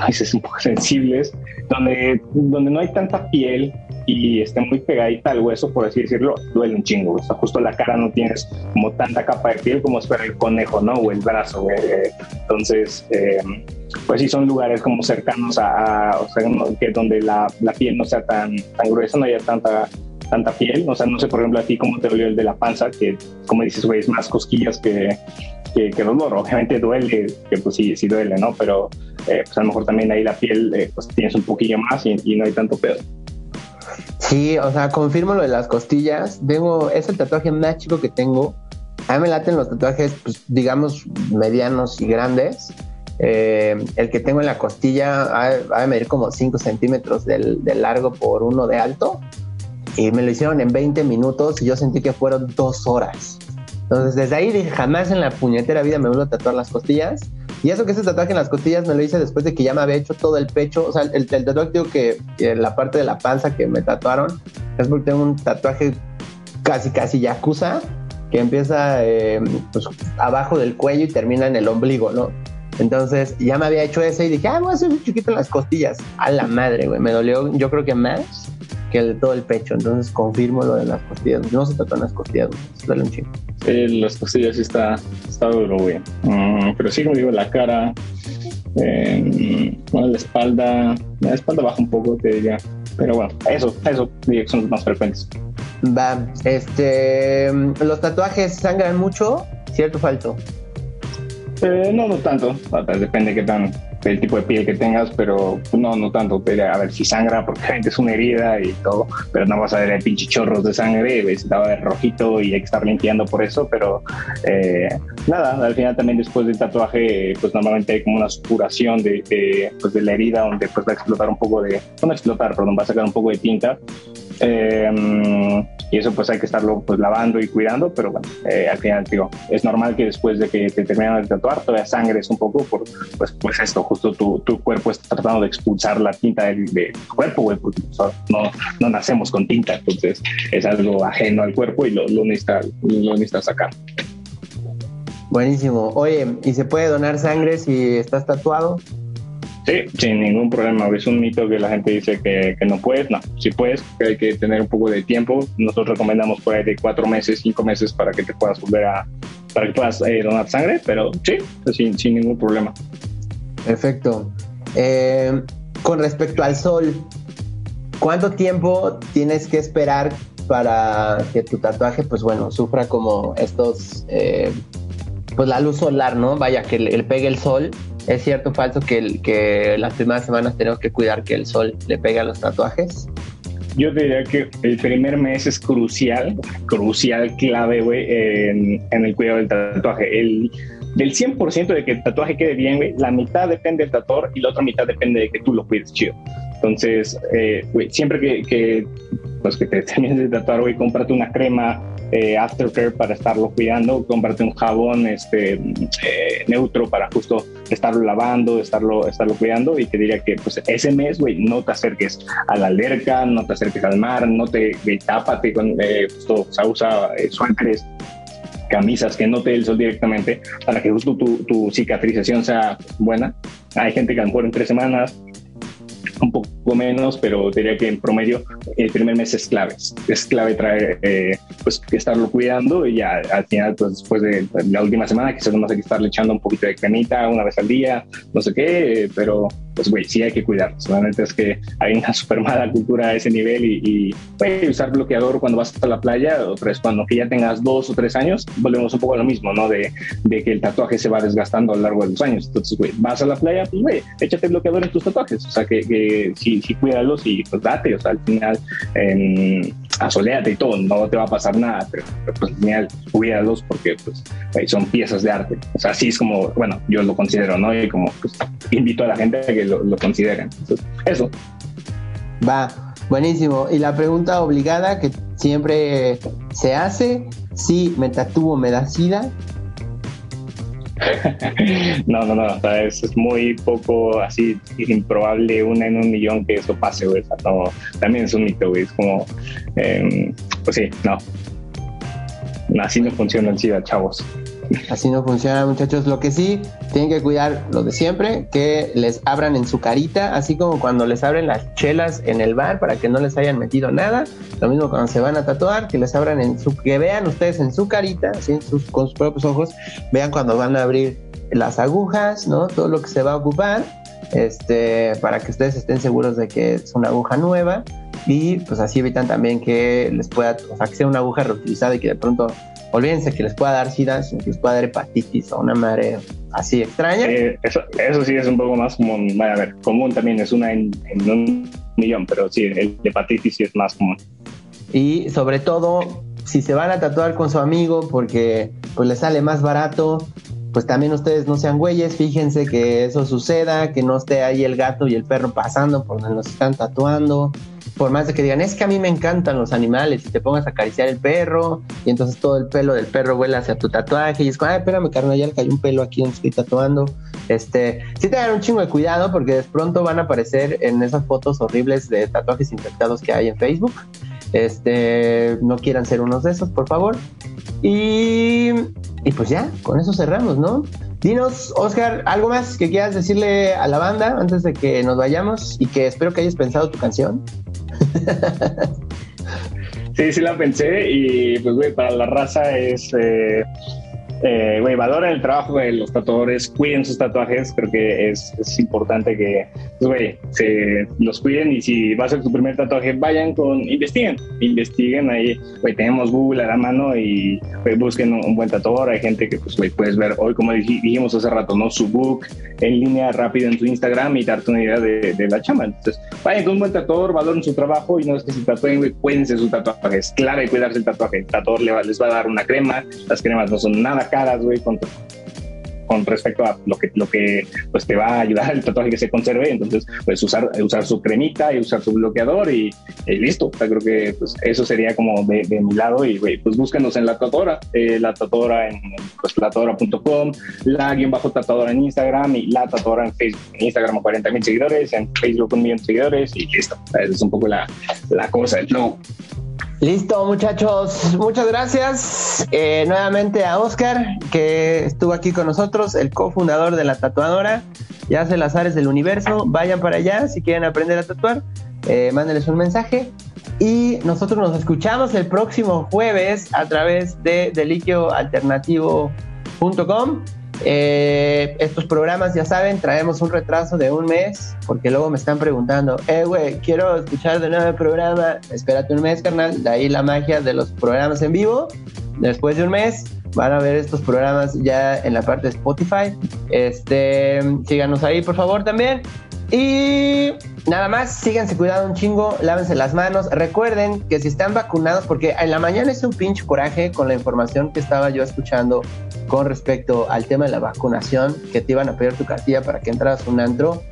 Speaker 3: dices, un poco <laughs> sensibles, donde, donde no hay tanta piel, y esté muy pegadita al hueso, por así decirlo, duele un chingo. O sea, justo la cara no tienes como tanta capa de piel como espera el conejo, ¿no? O el brazo, Entonces, eh, pues sí, son lugares como cercanos a, o sea, que donde la, la, piel no sea tan, tan gruesa, no haya tanta tanta piel, o sea, no sé, por ejemplo, a ti cómo te dolió el de la panza, que como dices, güey, es más cosquillas que, que, que, dolor, obviamente duele, que pues sí, sí duele, ¿no? Pero eh, pues a lo mejor también ahí la piel, eh, pues tienes un poquillo más y, y no hay tanto pedo.
Speaker 2: Sí, o sea, confirmo lo de las costillas. Tengo, es el tatuaje más chico que tengo. A mí me laten los tatuajes, pues, digamos, medianos y grandes. Eh, el que tengo en la costilla va a medir como 5 centímetros de largo por uno de alto. Y me lo hicieron en 20 minutos y yo sentí que fueron dos horas. Entonces, desde ahí dije, jamás en la puñetera vida me vuelvo a tatuar las costillas. Y eso que ese tatuaje en las costillas me lo hice después de que ya me había hecho todo el pecho. O sea, el, el tatuaje digo que, la parte de la panza que me tatuaron es porque tengo un tatuaje casi, casi yakuza que empieza eh, pues, abajo del cuello y termina en el ombligo, ¿no? Entonces ya me había hecho ese y dije, ah, voy a hacer un chiquito en las costillas. A la madre, güey. Me dolió, yo creo que más que el de todo el pecho. Entonces confirmo lo de las costillas. No se tatúan las costillas, duele un chingo.
Speaker 3: Sí, las costillas sí está, está duro, güey. Mm, pero sí, como digo, la cara, eh, bueno, la espalda, la espalda baja un poco, te diría. Pero bueno, eso, eso son los más frecuentes.
Speaker 2: Va, este, los tatuajes sangran mucho, ¿cierto o falso?
Speaker 3: Eh, no, no tanto. Depende de qué tan el tipo de piel que tengas, pero no, no tanto. A ver si sangra, porque es una herida y todo, pero no vas a ver el pinche chorros de sangre, ves, va a ver rojito y hay que estar limpiando por eso, pero eh, nada, al final también después del tatuaje, pues normalmente hay como una supuración de, de, pues, de la herida donde pues va a explotar un poco de, no explotar, perdón, va a sacar un poco de tinta eh, y eso pues hay que estarlo pues lavando y cuidando, pero bueno, eh, al final digo, es normal que después de que te terminan de tatuar todavía sangres un poco por pues, pues esto, justo tu, tu cuerpo está tratando de expulsar la tinta del, tu cuerpo, güey, porque no, no nacemos con tinta, entonces es algo ajeno al cuerpo y lo, lo, necesita, lo sacar.
Speaker 2: Buenísimo. Oye, ¿y se puede donar sangre si estás tatuado?
Speaker 3: Sí, sin ningún problema. Es un mito que la gente dice que, no puedes. No, si puedes, hay que tener un poco de tiempo. Nosotros recomendamos por ahí de cuatro meses, cinco meses para que te puedas volver a, para que puedas eh, donar sangre, pero sí, sin, sin ningún problema.
Speaker 2: Perfecto. Eh, con respecto al sol, ¿cuánto tiempo tienes que esperar para que tu tatuaje, pues bueno, sufra como estos, eh, pues la luz solar, ¿no? Vaya, que le, pegue el sol ¿Es cierto o falso que, las primeras semanas tenemos que cuidar que el sol le pegue a los tatuajes?
Speaker 3: Yo diría que el primer mes es crucial, crucial, clave, güey, en, el cuidado del tatuaje. El, del 100% de que el tatuaje quede bien, güey, la mitad depende del tatuador y la otra mitad depende de que tú lo cuides chido. Entonces, eh, güey, siempre que, pues, que te <laughs> termines de tatuar, güey, cómprate una crema, eh, aftercare para estarlo cuidando, cómprate un jabón este, eh, neutro para justo estarlo lavando, estarlo, estarlo cuidando y te diría que pues ese mes, güey, no te acerques a la alberca, no te acerques al mar, no te tápate con, eh, justo, o sea, usa eh, suéteres camisas que no te el sol directamente para que justo tu, tu cicatrización sea buena. Hay gente que a lo en tres semanas un poco menos, pero diría que en promedio el primer mes es clave. Es clave traer, eh, pues estarlo cuidando y ya al final, pues después de la última semana, que según hay que estarle echando un poquito de cremita una vez al día, no sé qué, pero pues güey, sí hay que cuidar. Solamente es que hay una <laughs> super mala cultura a ese nivel y, y usar bloqueador cuando vas a la playa, o tres, cuando que ya tengas dos o tres años, volvemos un poco a lo mismo, ¿no? De, de que el tatuaje se va desgastando a lo largo de los años. Entonces, güey, vas a la playa, pues güey, échate bloqueador en tus tatuajes. O sea, que, que sí, sí cuídalos y pues date. O sea, al final, eh, asoleate y todo, no te va a pasar nada, pero, pues al final cuídalos porque pues son piezas de arte. O sea, así es como, bueno, yo lo considero, ¿no? Y como pues, invito a la gente a que lo, lo consideren. Entonces, eso.
Speaker 2: Va, buenísimo. Y la pregunta obligada que siempre se hace, si me tatúo, me da sida. <laughs>
Speaker 3: no, no, no, es, muy poco así improbable, una en un millón que eso pase, güey. no, también es un mito, güey. Es como, eh, pues sí, no. Así no funciona el SIDA, chavos.
Speaker 2: Así no funciona, muchachos. Lo que sí, tienen que cuidar lo de siempre, que les abran en su carita, así como cuando les abren las chelas en el bar para que no les hayan metido nada. Lo mismo cuando se van a tatuar, que les abran en su, que vean ustedes en su carita, así en sus, con sus propios ojos, vean cuando van a abrir las agujas, ¿no? Todo lo que se va a ocupar, este, para que ustedes estén seguros de que es una aguja nueva y pues así evitan también que les pueda, o sea, que sea una aguja reutilizada y que de pronto olvídense que les pueda dar sida, que les pueda dar hepatitis o una madre así extraña.
Speaker 3: Eh, eso, eso, sí es un poco más común, a ver, común también, es una en, un millón, pero sí, el hepatitis sí es más común.
Speaker 2: Y sobre todo, si se van a tatuar con su amigo porque pues les sale más barato, pues también ustedes no sean güeyes, fíjense que eso suceda, que no esté ahí el gato y el perro pasando por donde nos están tatuando, por más de que digan, es que a mí me encantan los animales y te pongas a acariciar el perro y entonces todo el pelo del perro vuela hacia tu tatuaje y es como, ay, espérame, carnal, ya le cayó un pelo aquí donde estoy tatuando. Este, sí tengan un chingo de cuidado porque de pronto van a aparecer en esas fotos horribles de tatuajes infectados que hay en Facebook. Este, no quieran ser unos de esos, por favor. Y, y pues ya, con eso cerramos, ¿no? Dinos, Oscar, algo más que quieras decirle a la banda antes de que nos vayamos y que espero que hayas pensado tu canción. <laughs>
Speaker 3: sí, sí la pensé y pues güey, para la raza es eh, eh, güey, valoren el trabajo de los tatuadores, cuiden sus tatuajes, creo que es, es importante que, pues, güey, se los cuiden y si va a ser tu primer tatuaje, vayan con, investiguen, investiguen ahí, güey, tenemos Google a la mano y busquen un, buen tatuador, hay gente que, pues, güey, puedes ver hoy, como dijimos hace rato, ¿no? Su book en línea rápido en su Instagram y darte una idea de, de la chama, entonces, vayan con un buen tatuador, valoren su trabajo y no es que si tatúen, güey, cuídense su tatuaje, es clave cuidarse el tatuaje, el tatuador les va a dar una crema, las cremas no son nada caras, güey, con, con respecto a lo que, lo que pues, te va a ayudar el tatuaje que se conserve. Entonces, pues usar, usar su cremita y usar su bloqueador y, listo. creo que pues, eso sería como de, mi lado. Y pues búsquenos en la tatuadora, eh, la tatuadora en pues, tatuadora.com, la guion bajo tatuadora en Instagram y la tatuadora en Facebook. En Instagram 40 mil seguidores, en Facebook un millón de seguidores y listo. Esa es un poco la, la cosa, flow.
Speaker 2: Listo, muchachos. Muchas gracias eh, nuevamente a Oscar, que estuvo aquí con nosotros, el cofundador de la tatuadora. Ya hace las áreas del universo. Vayan para allá si quieren aprender a tatuar. Eh, mándenles un mensaje. Y nosotros nos escuchamos el próximo jueves a través de deliquioalternativo.com. Eh, estos programas, ya saben, traemos un retraso de un mes, porque luego me están preguntando, eh, güey, quiero escuchar de nuevo el programa, espérate un mes, carnal, de ahí la magia de los programas en vivo. Después de un mes van a ver estos programas ya en la parte de Spotify. Este, síganos ahí, por favor, también. Y nada más, síganse cuidando un chingo, lávense las manos. Recuerden que si están vacunados, porque en la mañana es un pinche coraje con la información que estaba yo escuchando con respecto al tema de la vacunación, que te iban a pedir tu cartilla para que entras un antro.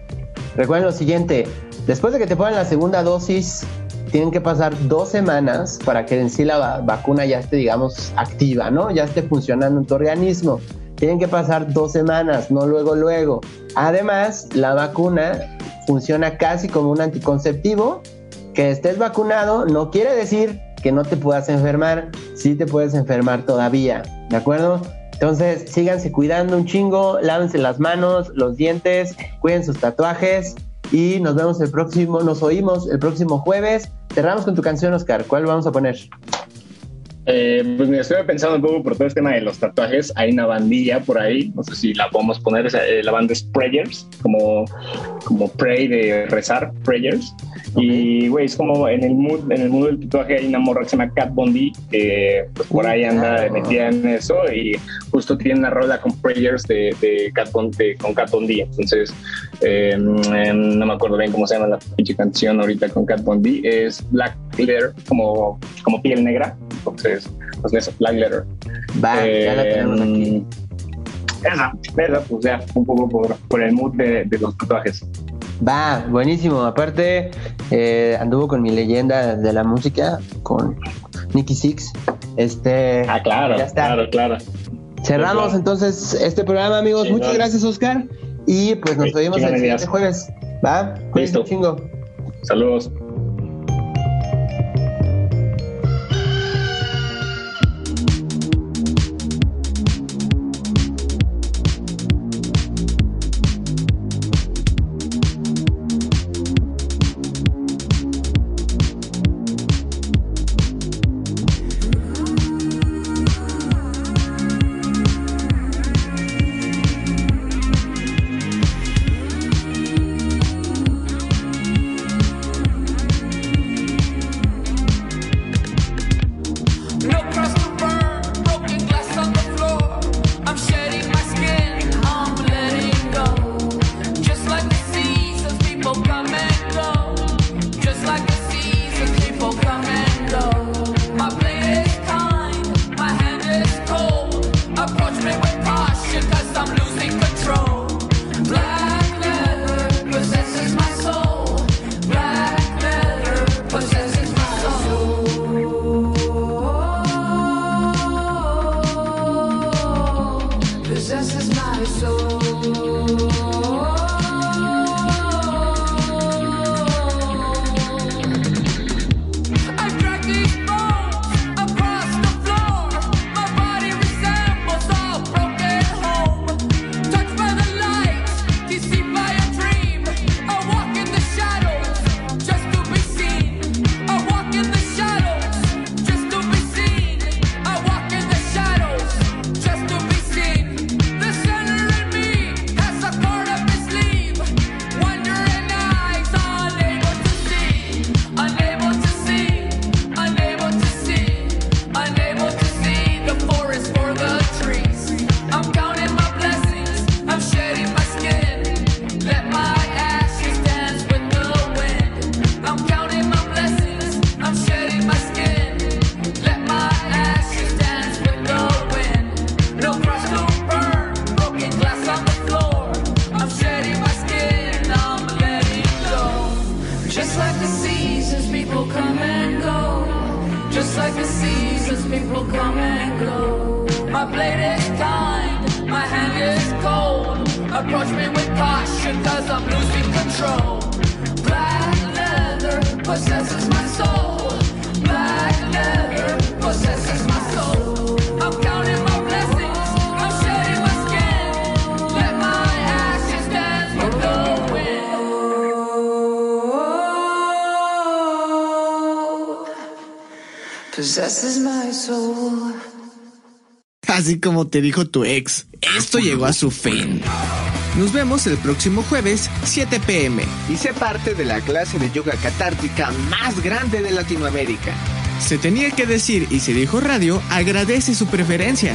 Speaker 2: Recuerden lo siguiente, después de que te pongan la segunda dosis, tienen que pasar dos semanas para que en sí la vacuna ya esté, digamos, activa, ¿no? Ya esté funcionando en tu organismo. Tienen que pasar dos semanas, no luego, luego. Además, la vacuna funciona casi como un anticonceptivo. Que estés vacunado no quiere decir que no te puedas enfermar. Sí te puedes enfermar todavía, ¿de acuerdo? Entonces, síganse cuidando un chingo, lávense las manos, los dientes, cuiden sus tatuajes y nos vemos el próximo, nos oímos el próximo jueves. Cerramos con tu canción, Oscar. ¿Cuál vamos a poner?
Speaker 4: Eh, pues me estoy pensando un poco por todo este tema de los tatuajes. Hay una bandilla por ahí, no sé si la podemos poner, eh, la banda es Prayers, como, como pray de rezar, Prayers. Y, güey, es como en el, mood, en el mundo del tatuaje hay una morra que se llama Cat Bondi, que pues, por ahí anda metida en eso y justo tiene una rola con Prayers de, de Cat Bondi, con Cat Bondi. Entonces, em, em, no me acuerdo bien cómo se llama la pinche canción ahorita con Cat Bondi. Es Black Como, como piel negra. Entonces, pues eso, Black Leather.
Speaker 2: Va, ya la tenemos aquí.
Speaker 4: Esa, esa, pues ya, un poco por, por el mood de, de los tatuajes.
Speaker 2: Va, buenísimo. Aparte, eh, anduvo con mi leyenda de la música, con Nicky Six. Este,
Speaker 4: Ah, claro,
Speaker 2: ya está.
Speaker 4: claro, claro.
Speaker 2: Cerramos
Speaker 4: Claro.
Speaker 2: entonces este programa, amigos. Muchas gracias, Oscar. Y pues nos
Speaker 4: Sí,
Speaker 2: vemos el siguiente jueves. ¿Va?
Speaker 4: Listo.
Speaker 2: chingo.
Speaker 4: Saludos.
Speaker 5: Possesses my soul.
Speaker 1: Así como te dijo tu ex, esto llegó a su fin. Nos vemos el próximo jueves, 7 pm, y sé parte de la clase de yoga catártica más grande de Latinoamérica. Se tenía que decir y se dijo radio, agradece su preferencia.